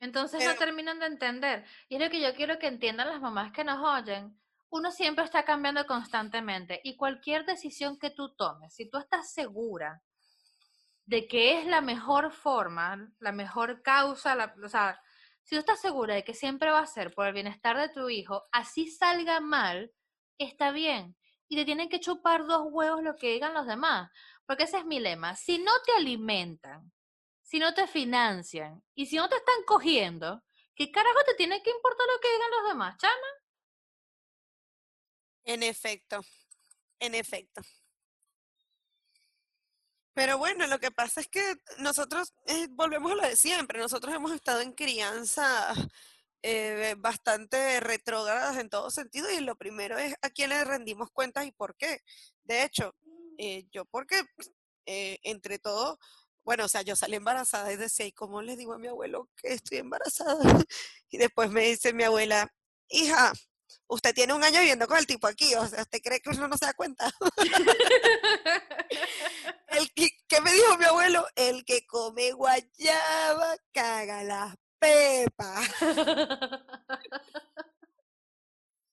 Entonces no terminan de entender. Y es lo que yo quiero que entiendan las mamás que nos oyen. Uno siempre está cambiando constantemente y cualquier decisión que tú tomes, si tú estás segura de que es la mejor forma, la mejor causa, la, o sea, si tú estás segura de que siempre va a ser por el bienestar de tu hijo, así salga mal, está bien y te tienen que chupar dos huevos lo que digan los demás. Porque ese es mi lema. Si no te alimentan, si no te financian y si no te están cogiendo, ¿qué carajo te tiene que importar lo que digan los demás, chama? En efecto, en efecto. Pero bueno, lo que pasa es que nosotros, eh, volvemos a lo de siempre, nosotros hemos estado en crianza eh, bastante retrógradas en todo sentido y lo primero es a quién le rendimos cuentas y por qué. De hecho, eh, yo porque eh, entre todo, bueno, o sea, yo salí embarazada y decía, ¿y cómo le digo a mi abuelo que estoy embarazada? Y después me dice mi abuela, hija, usted tiene un año viviendo con el tipo aquí, o sea, ¿usted cree que uno no se da cuenta? el ¿Qué me dijo mi abuelo? El que come guayaba caga las Pepa.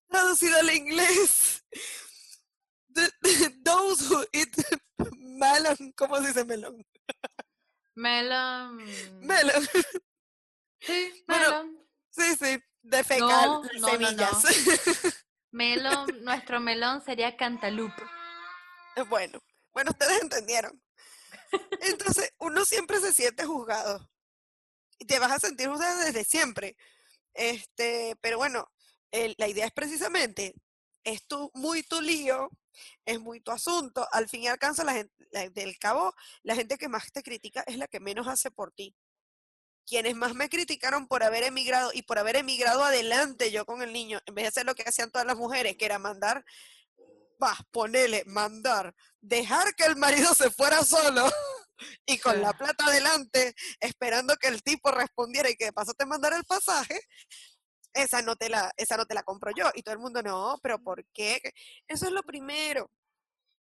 Traducido al inglés. those who eat melon. ¿Cómo se dice melón? Melon. Melon. Sí, melón. sí, sí. De fecal, semillas. melón, nuestro melón sería cantaloupe. Bueno, bueno, ustedes entendieron. Entonces, uno siempre se siente juzgado te vas a sentir juzgada desde siempre. Este, pero bueno, la idea es precisamente, es tu, muy tu lío, es muy tu asunto. Al fin y al cabo, la gente, del cabo, la gente que más te critica es la que menos hace por ti. Quienes más me criticaron por haber emigrado y por haber emigrado adelante yo con el niño, en vez de hacer lo que hacían todas las mujeres, que era mandar vas, ponele, mandar, dejar que el marido se fuera solo y con la plata adelante, esperando que el tipo respondiera y que de paso te mandara el pasaje, esa no te la, esa no te la compro yo. Y todo el mundo, no, pero ¿por qué? Eso es lo primero.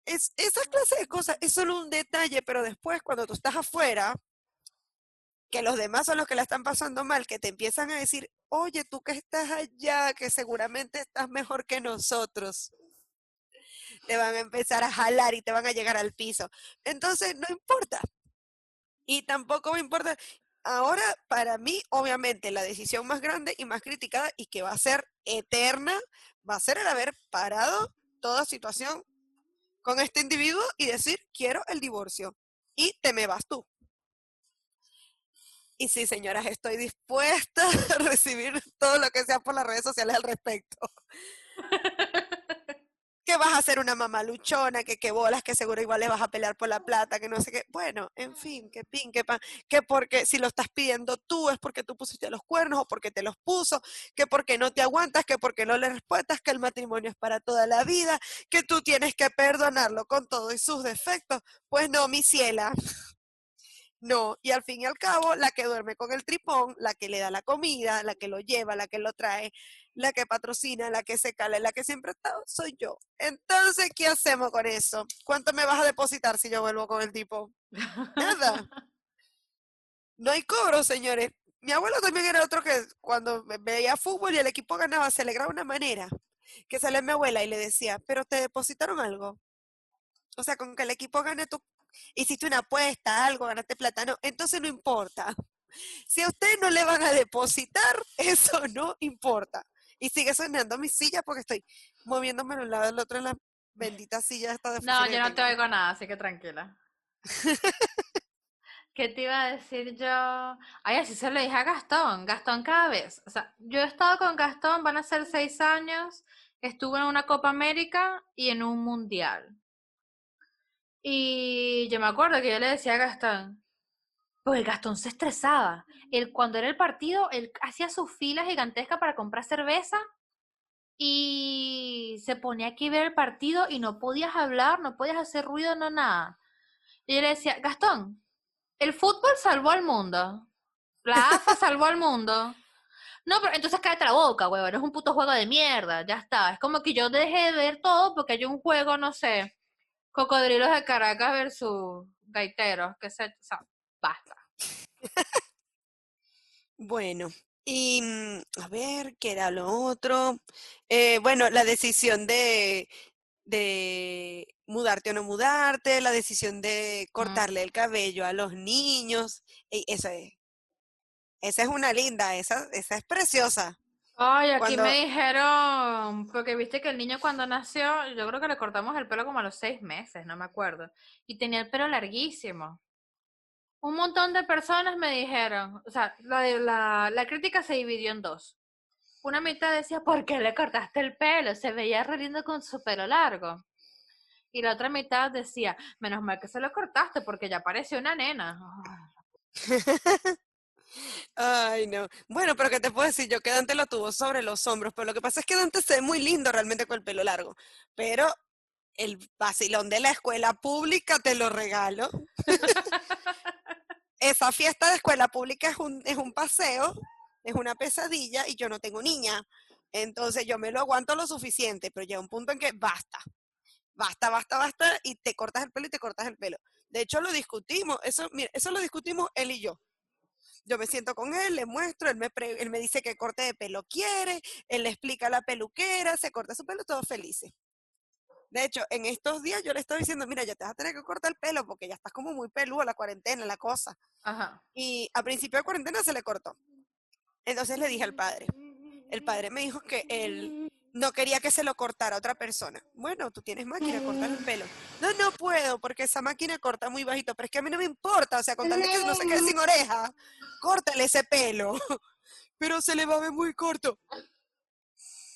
Es, esa clase de cosas es solo un detalle, pero después cuando tú estás afuera, que los demás son los que la están pasando mal, que te empiezan a decir, oye, tú que estás allá, que seguramente estás mejor que nosotros. Te van a empezar a jalar y te van a llegar al piso. Entonces, no importa. Y tampoco me importa. Ahora, para mí, obviamente, la decisión más grande y más criticada y que va a ser eterna, va a ser el haber parado toda situación con este individuo y decir, quiero el divorcio. Y te me vas tú. Y sí, señoras, estoy dispuesta a recibir todo lo que sea por las redes sociales al respecto. que vas a ser una mamá luchona, que qué bolas, que seguro igual le vas a pelear por la plata, que no sé qué. Bueno, en fin, que pin, que pan, que porque si lo estás pidiendo tú es porque tú pusiste los cuernos o porque te los puso, que porque no te aguantas, que porque no le respetas, que el matrimonio es para toda la vida, que tú tienes que perdonarlo con todo y sus defectos. Pues no, mi ciela. No, y al fin y al cabo, la que duerme con el tripón, la que le da la comida, la que lo lleva, la que lo trae, la que patrocina, la que se cala, la que siempre está, soy yo. Entonces, ¿qué hacemos con eso? ¿Cuánto me vas a depositar si yo vuelvo con el tipo? Nada. No hay cobro, señores. Mi abuelo también era otro que cuando veía fútbol y el equipo ganaba, se alegraba de una manera. Que sale mi abuela y le decía, pero te depositaron algo. O sea, con que el equipo gane, tú hiciste una apuesta, algo, ganaste plata. No, entonces no importa. Si a usted no le van a depositar, eso no importa. Y sigue sonando mi silla porque estoy moviéndome de un lado al otro en la bendita silla esta de No, yo no te oigo nada, así que tranquila. ¿Qué te iba a decir yo? Ay, así se lo dije a Gastón. Gastón cada vez. O sea, yo he estado con Gastón, van a ser seis años. Estuve en una Copa América y en un Mundial. Y yo me acuerdo que yo le decía a Gastón, pues Gastón se estresaba. Él, cuando era el partido, él hacía sus filas gigantescas para comprar cerveza y se ponía aquí ver el partido y no podías hablar, no podías hacer ruido, no nada. Y yo le decía, Gastón, el fútbol salvó al mundo. La AFA salvó al mundo. No, pero entonces cállate la boca, huevón. Es un puto juego de mierda. Ya está. Es como que yo dejé de ver todo porque hay un juego, no sé. Cocodrilos de Caracas versus gaiteros. Que se. O sea, basta. Bueno, y mm, a ver, ¿qué era lo otro? Eh, bueno, la decisión de, de mudarte o no mudarte, la decisión de cortarle el cabello a los niños, y eso es, esa es una linda, esa, esa es preciosa. Ay, aquí me dijeron, porque viste que el niño cuando nació, yo creo que le cortamos el pelo como a los seis meses, no me acuerdo, y tenía el pelo larguísimo un montón de personas me dijeron, o sea, la, la, crítica se dividió en dos. Una mitad decía, ¿por qué le cortaste el pelo? Se veía re lindo con su pelo largo. Y la otra mitad decía, menos mal que se lo cortaste porque ya parece una nena. Ay, no. Bueno, pero ¿qué te puedo decir? Yo que Dante lo tuvo sobre los hombros, pero lo que pasa es que Dante se ve muy lindo realmente con el pelo largo. Pero el vacilón de la escuela pública te lo regalo. esa fiesta de escuela pública es un, es un paseo, es una pesadilla y yo no tengo niña. Entonces yo me lo aguanto lo suficiente, pero llega un punto en que basta, basta, basta, basta y te cortas el pelo y te cortas el pelo. De hecho lo discutimos, eso, eso lo discutimos él y yo. Yo me siento con él, le muestro, él me, él me dice qué corte de pelo quiere, él le explica a la peluquera, se corta su pelo, todos felices. De hecho, en estos días yo le estoy diciendo, mira, ya te vas a tener que cortar el pelo porque ya estás como muy peludo la cuarentena, la cosa. Ajá. Y a principio de cuarentena se le cortó. Entonces le dije al padre. El padre me dijo que él no quería que se lo cortara a otra persona. Bueno, tú tienes máquina cortar el pelo. No, no puedo porque esa máquina corta muy bajito, pero es que a mí no me importa, o sea, con tal de que no se quede sin oreja, córtale ese pelo. Pero se le va a ver muy corto.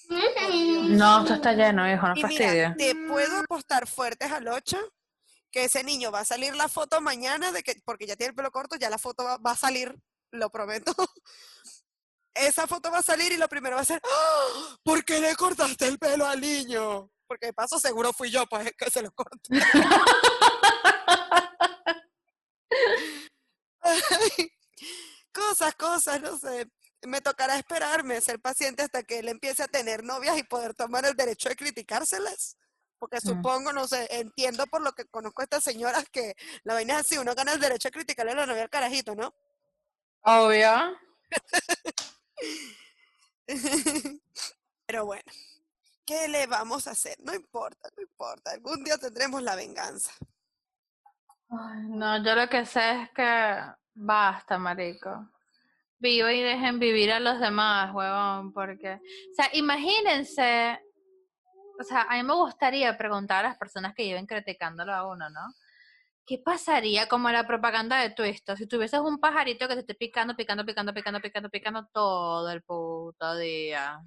No, esto está lleno, hijo, no fastidia. te puedo apostar fuertes al 8 que ese niño va a salir la foto mañana de que, porque ya tiene el pelo corto, ya la foto va, a salir, lo prometo. Esa foto va a salir y lo primero va a ser, ¡Ah! ¿por qué le cortaste el pelo al niño? Porque de paso seguro fui yo, pues que se lo corto. cosas, cosas, no sé. Me tocará esperarme, ser paciente hasta que él empiece a tener novias y poder tomar el derecho de criticárselas. Porque Mm. supongo, no sé, entiendo por lo que conozco a estas señoras que la vaina es así, uno gana el derecho a criticarle a la novia al carajito, ¿no? Obvio. Pero bueno, ¿qué le vamos a hacer? No importa, no importa. Algún día tendremos la venganza. Ay, no, yo lo que sé es que basta, marico. Vivo y dejen vivir a los demás, huevón, porque, o sea, imagínense, o sea, a mí me gustaría preguntar a las personas que lleven criticándolo a uno, ¿no? ¿Qué pasaría como la propaganda de Twisto si tuvieses un pajarito que te esté picando, picando, picando, picando, picando, picando todo el puto día?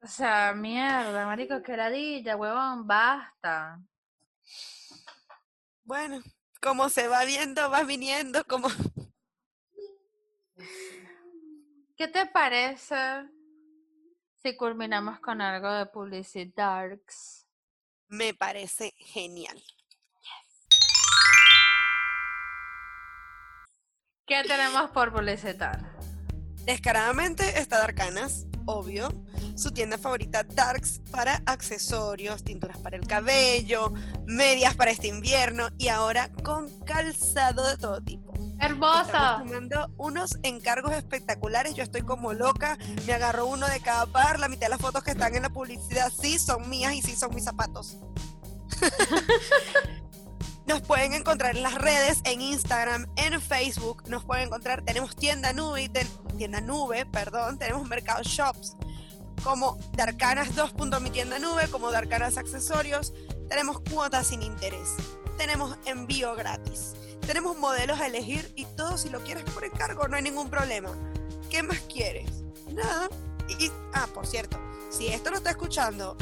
O sea, mierda, marico, que ladilla, huevón, basta. Bueno, como se va viendo, va viniendo, como... ¿Qué te parece si culminamos con algo de publicidad? Me parece genial. ¿Qué tenemos por publicitar? Descaradamente está Darkanas, obvio. Su tienda favorita Darks para accesorios, tinturas para el cabello, medias para este invierno y ahora con calzado de todo tipo. Estamos ¡Hermoso! tomando unos encargos espectaculares. Yo estoy como loca. Me agarro uno de cada par. La mitad de las fotos que están en la publicidad sí son mías y sí son mis zapatos. Nos pueden encontrar en las redes, en Instagram, en Facebook. Nos pueden encontrar, tenemos tienda nube, tienda nube, perdón, tenemos mercado shops como Darkanas 2. Mi tienda nube, como Darkanas accesorios. Tenemos cuotas sin interés. Tenemos envío gratis. Tenemos modelos a elegir y todo si lo quieres por encargo, no hay ningún problema. ¿Qué más quieres? Nada. Y, y- ah, por cierto, si esto lo está escuchando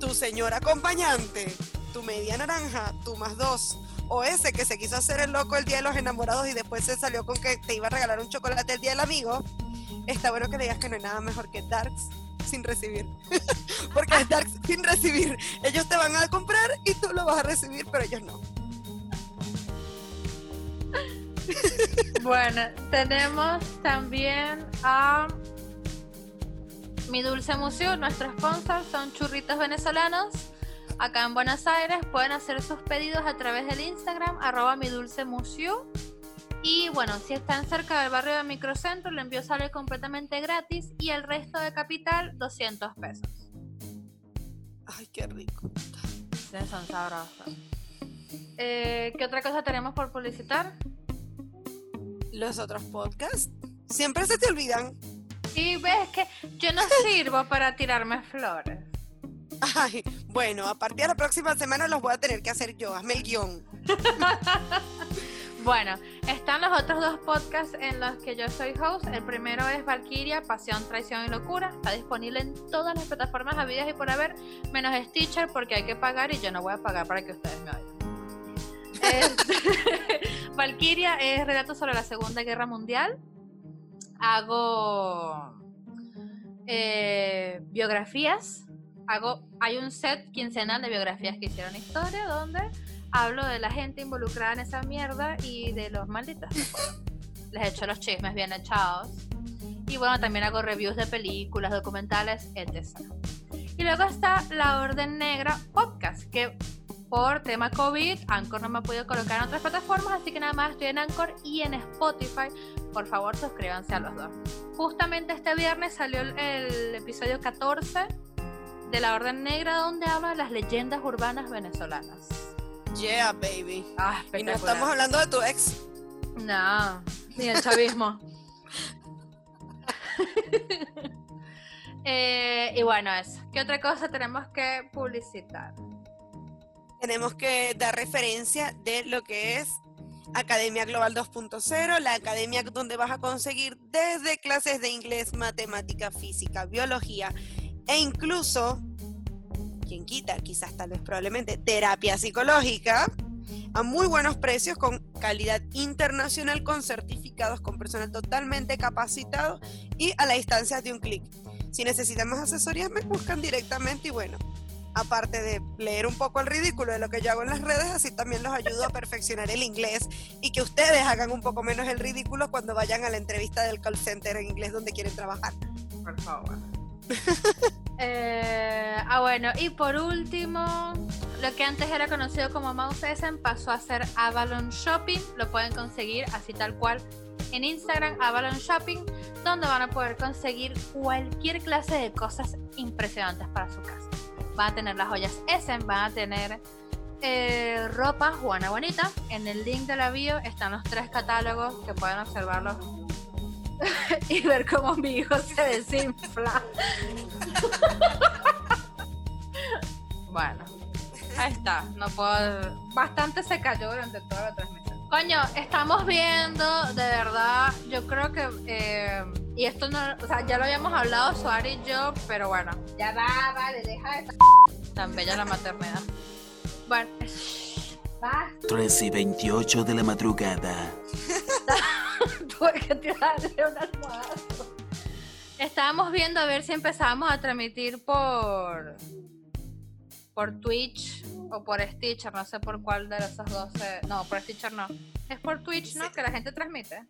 tu señor acompañante, tu media naranja, tu más dos, o ese que se quiso hacer el loco el día de los enamorados y después se salió con que te iba a regalar un chocolate el día del amigo, está bueno que le digas que no hay nada mejor que Darks sin recibir. Porque es Darks sin recibir. Ellos te van a comprar y tú lo vas a recibir, pero ellos no. Bueno, tenemos también a Mi Dulce Museo, nuestro sponsor, son churritos venezolanos. Acá en Buenos Aires pueden hacer sus pedidos a través del Instagram, arroba mi dulce museo. Y bueno, si están cerca del barrio de Microcentro, el envío sale completamente gratis y el resto de capital 200 pesos. Ay, qué rico. Sí, son sabrosos. Eh, ¿Qué otra cosa tenemos por publicitar? Los otros podcasts siempre se te olvidan. Y ves que yo no sirvo para tirarme flores. Bueno, a partir de la próxima semana los voy a tener que hacer yo. Hazme el guion. Bueno, están los otros dos podcasts en los que yo soy host. El primero es Valkyria, Pasión, Traición y Locura. Está disponible en todas las plataformas habidas y por haber, menos Stitcher porque hay que pagar y yo no voy a pagar para que ustedes me oigan. Valkyria es relato sobre la Segunda Guerra Mundial. Hago eh, biografías. Hago, hay un set quincenal de biografías que hicieron historia donde hablo de la gente involucrada en esa mierda y de los malditos. Les echo los chismes bien echados. Y bueno, también hago reviews de películas, documentales, etc. Y luego está La Orden Negra Podcast, que por tema COVID, Anchor no me ha podido colocar en otras plataformas, así que nada más estoy en Anchor y en Spotify. Por favor, suscríbanse a los dos. Justamente este viernes salió el, el episodio 14 de La Orden Negra, donde habla las leyendas urbanas venezolanas. Yeah, baby. Ah, Y no estamos hablando de tu ex. No, ni el chavismo. Eh, y bueno, eso. ¿Qué otra cosa tenemos que publicitar? Tenemos que dar referencia de lo que es Academia Global 2.0, la academia donde vas a conseguir desde clases de inglés, matemática, física, biología e incluso, quien quita, quizás tal vez probablemente, terapia psicológica a muy buenos precios con calidad internacional, con certificados, con personal totalmente capacitado y a la distancia de un clic. Si necesitan más asesoría, me buscan directamente y bueno, aparte de leer un poco el ridículo de lo que yo hago en las redes, así también los ayudo a perfeccionar el inglés y que ustedes hagan un poco menos el ridículo cuando vayan a la entrevista del call center en inglés donde quieren trabajar. Por favor. Eh, ah, bueno, y por último, lo que antes era conocido como Mouse Essen pasó a ser Avalon Shopping. Lo pueden conseguir así tal cual en Instagram, Avalon Shopping, donde van a poder conseguir cualquier clase de cosas impresionantes para su casa. Van a tener las joyas Essen, van a tener eh, ropa Juana Bonita. En el link de la bio están los tres catálogos que pueden observarlos y ver cómo mi hijo se desinfla. bueno, ahí está. No puedo. Bastante se cayó durante toda la transmisión. Coño, estamos viendo, de verdad, yo creo que. eh, y esto no. O sea, ya lo habíamos hablado, Suari y yo, pero bueno. Ya va, vale, deja de. Tan bella la maternidad. Bueno, va. 3 y 28 de la madrugada. Tuve que tirarle un almohadazo. Estábamos viendo a ver si empezábamos a transmitir por por Twitch o por Stitcher, no sé por cuál de esos dos. No, por Stitcher no. Es por Twitch, ¿no? Sí. Que la gente transmite.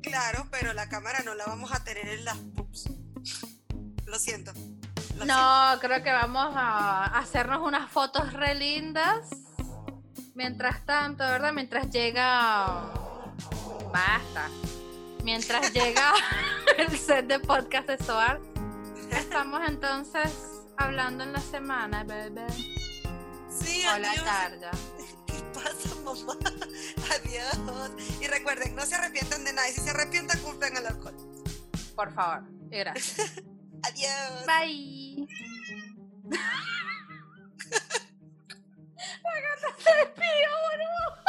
Claro, pero la cámara no la vamos a tener en las pups. Lo siento. Lo siento. No, creo que vamos a hacernos unas fotos re lindas. Mientras tanto, ¿verdad? Mientras llega basta. Mientras llega el set de podcast de Soar, estamos entonces hablando en la semana, bebé. Sí, Hola, adiós. ¿Qué pasa, mamá? Adiós. Y recuerden, no se arrepientan de nada. Y si se arrepientan, cumplan el alcohol. Por favor. Gracias. adiós. Bye. La gata se despidió, boludo.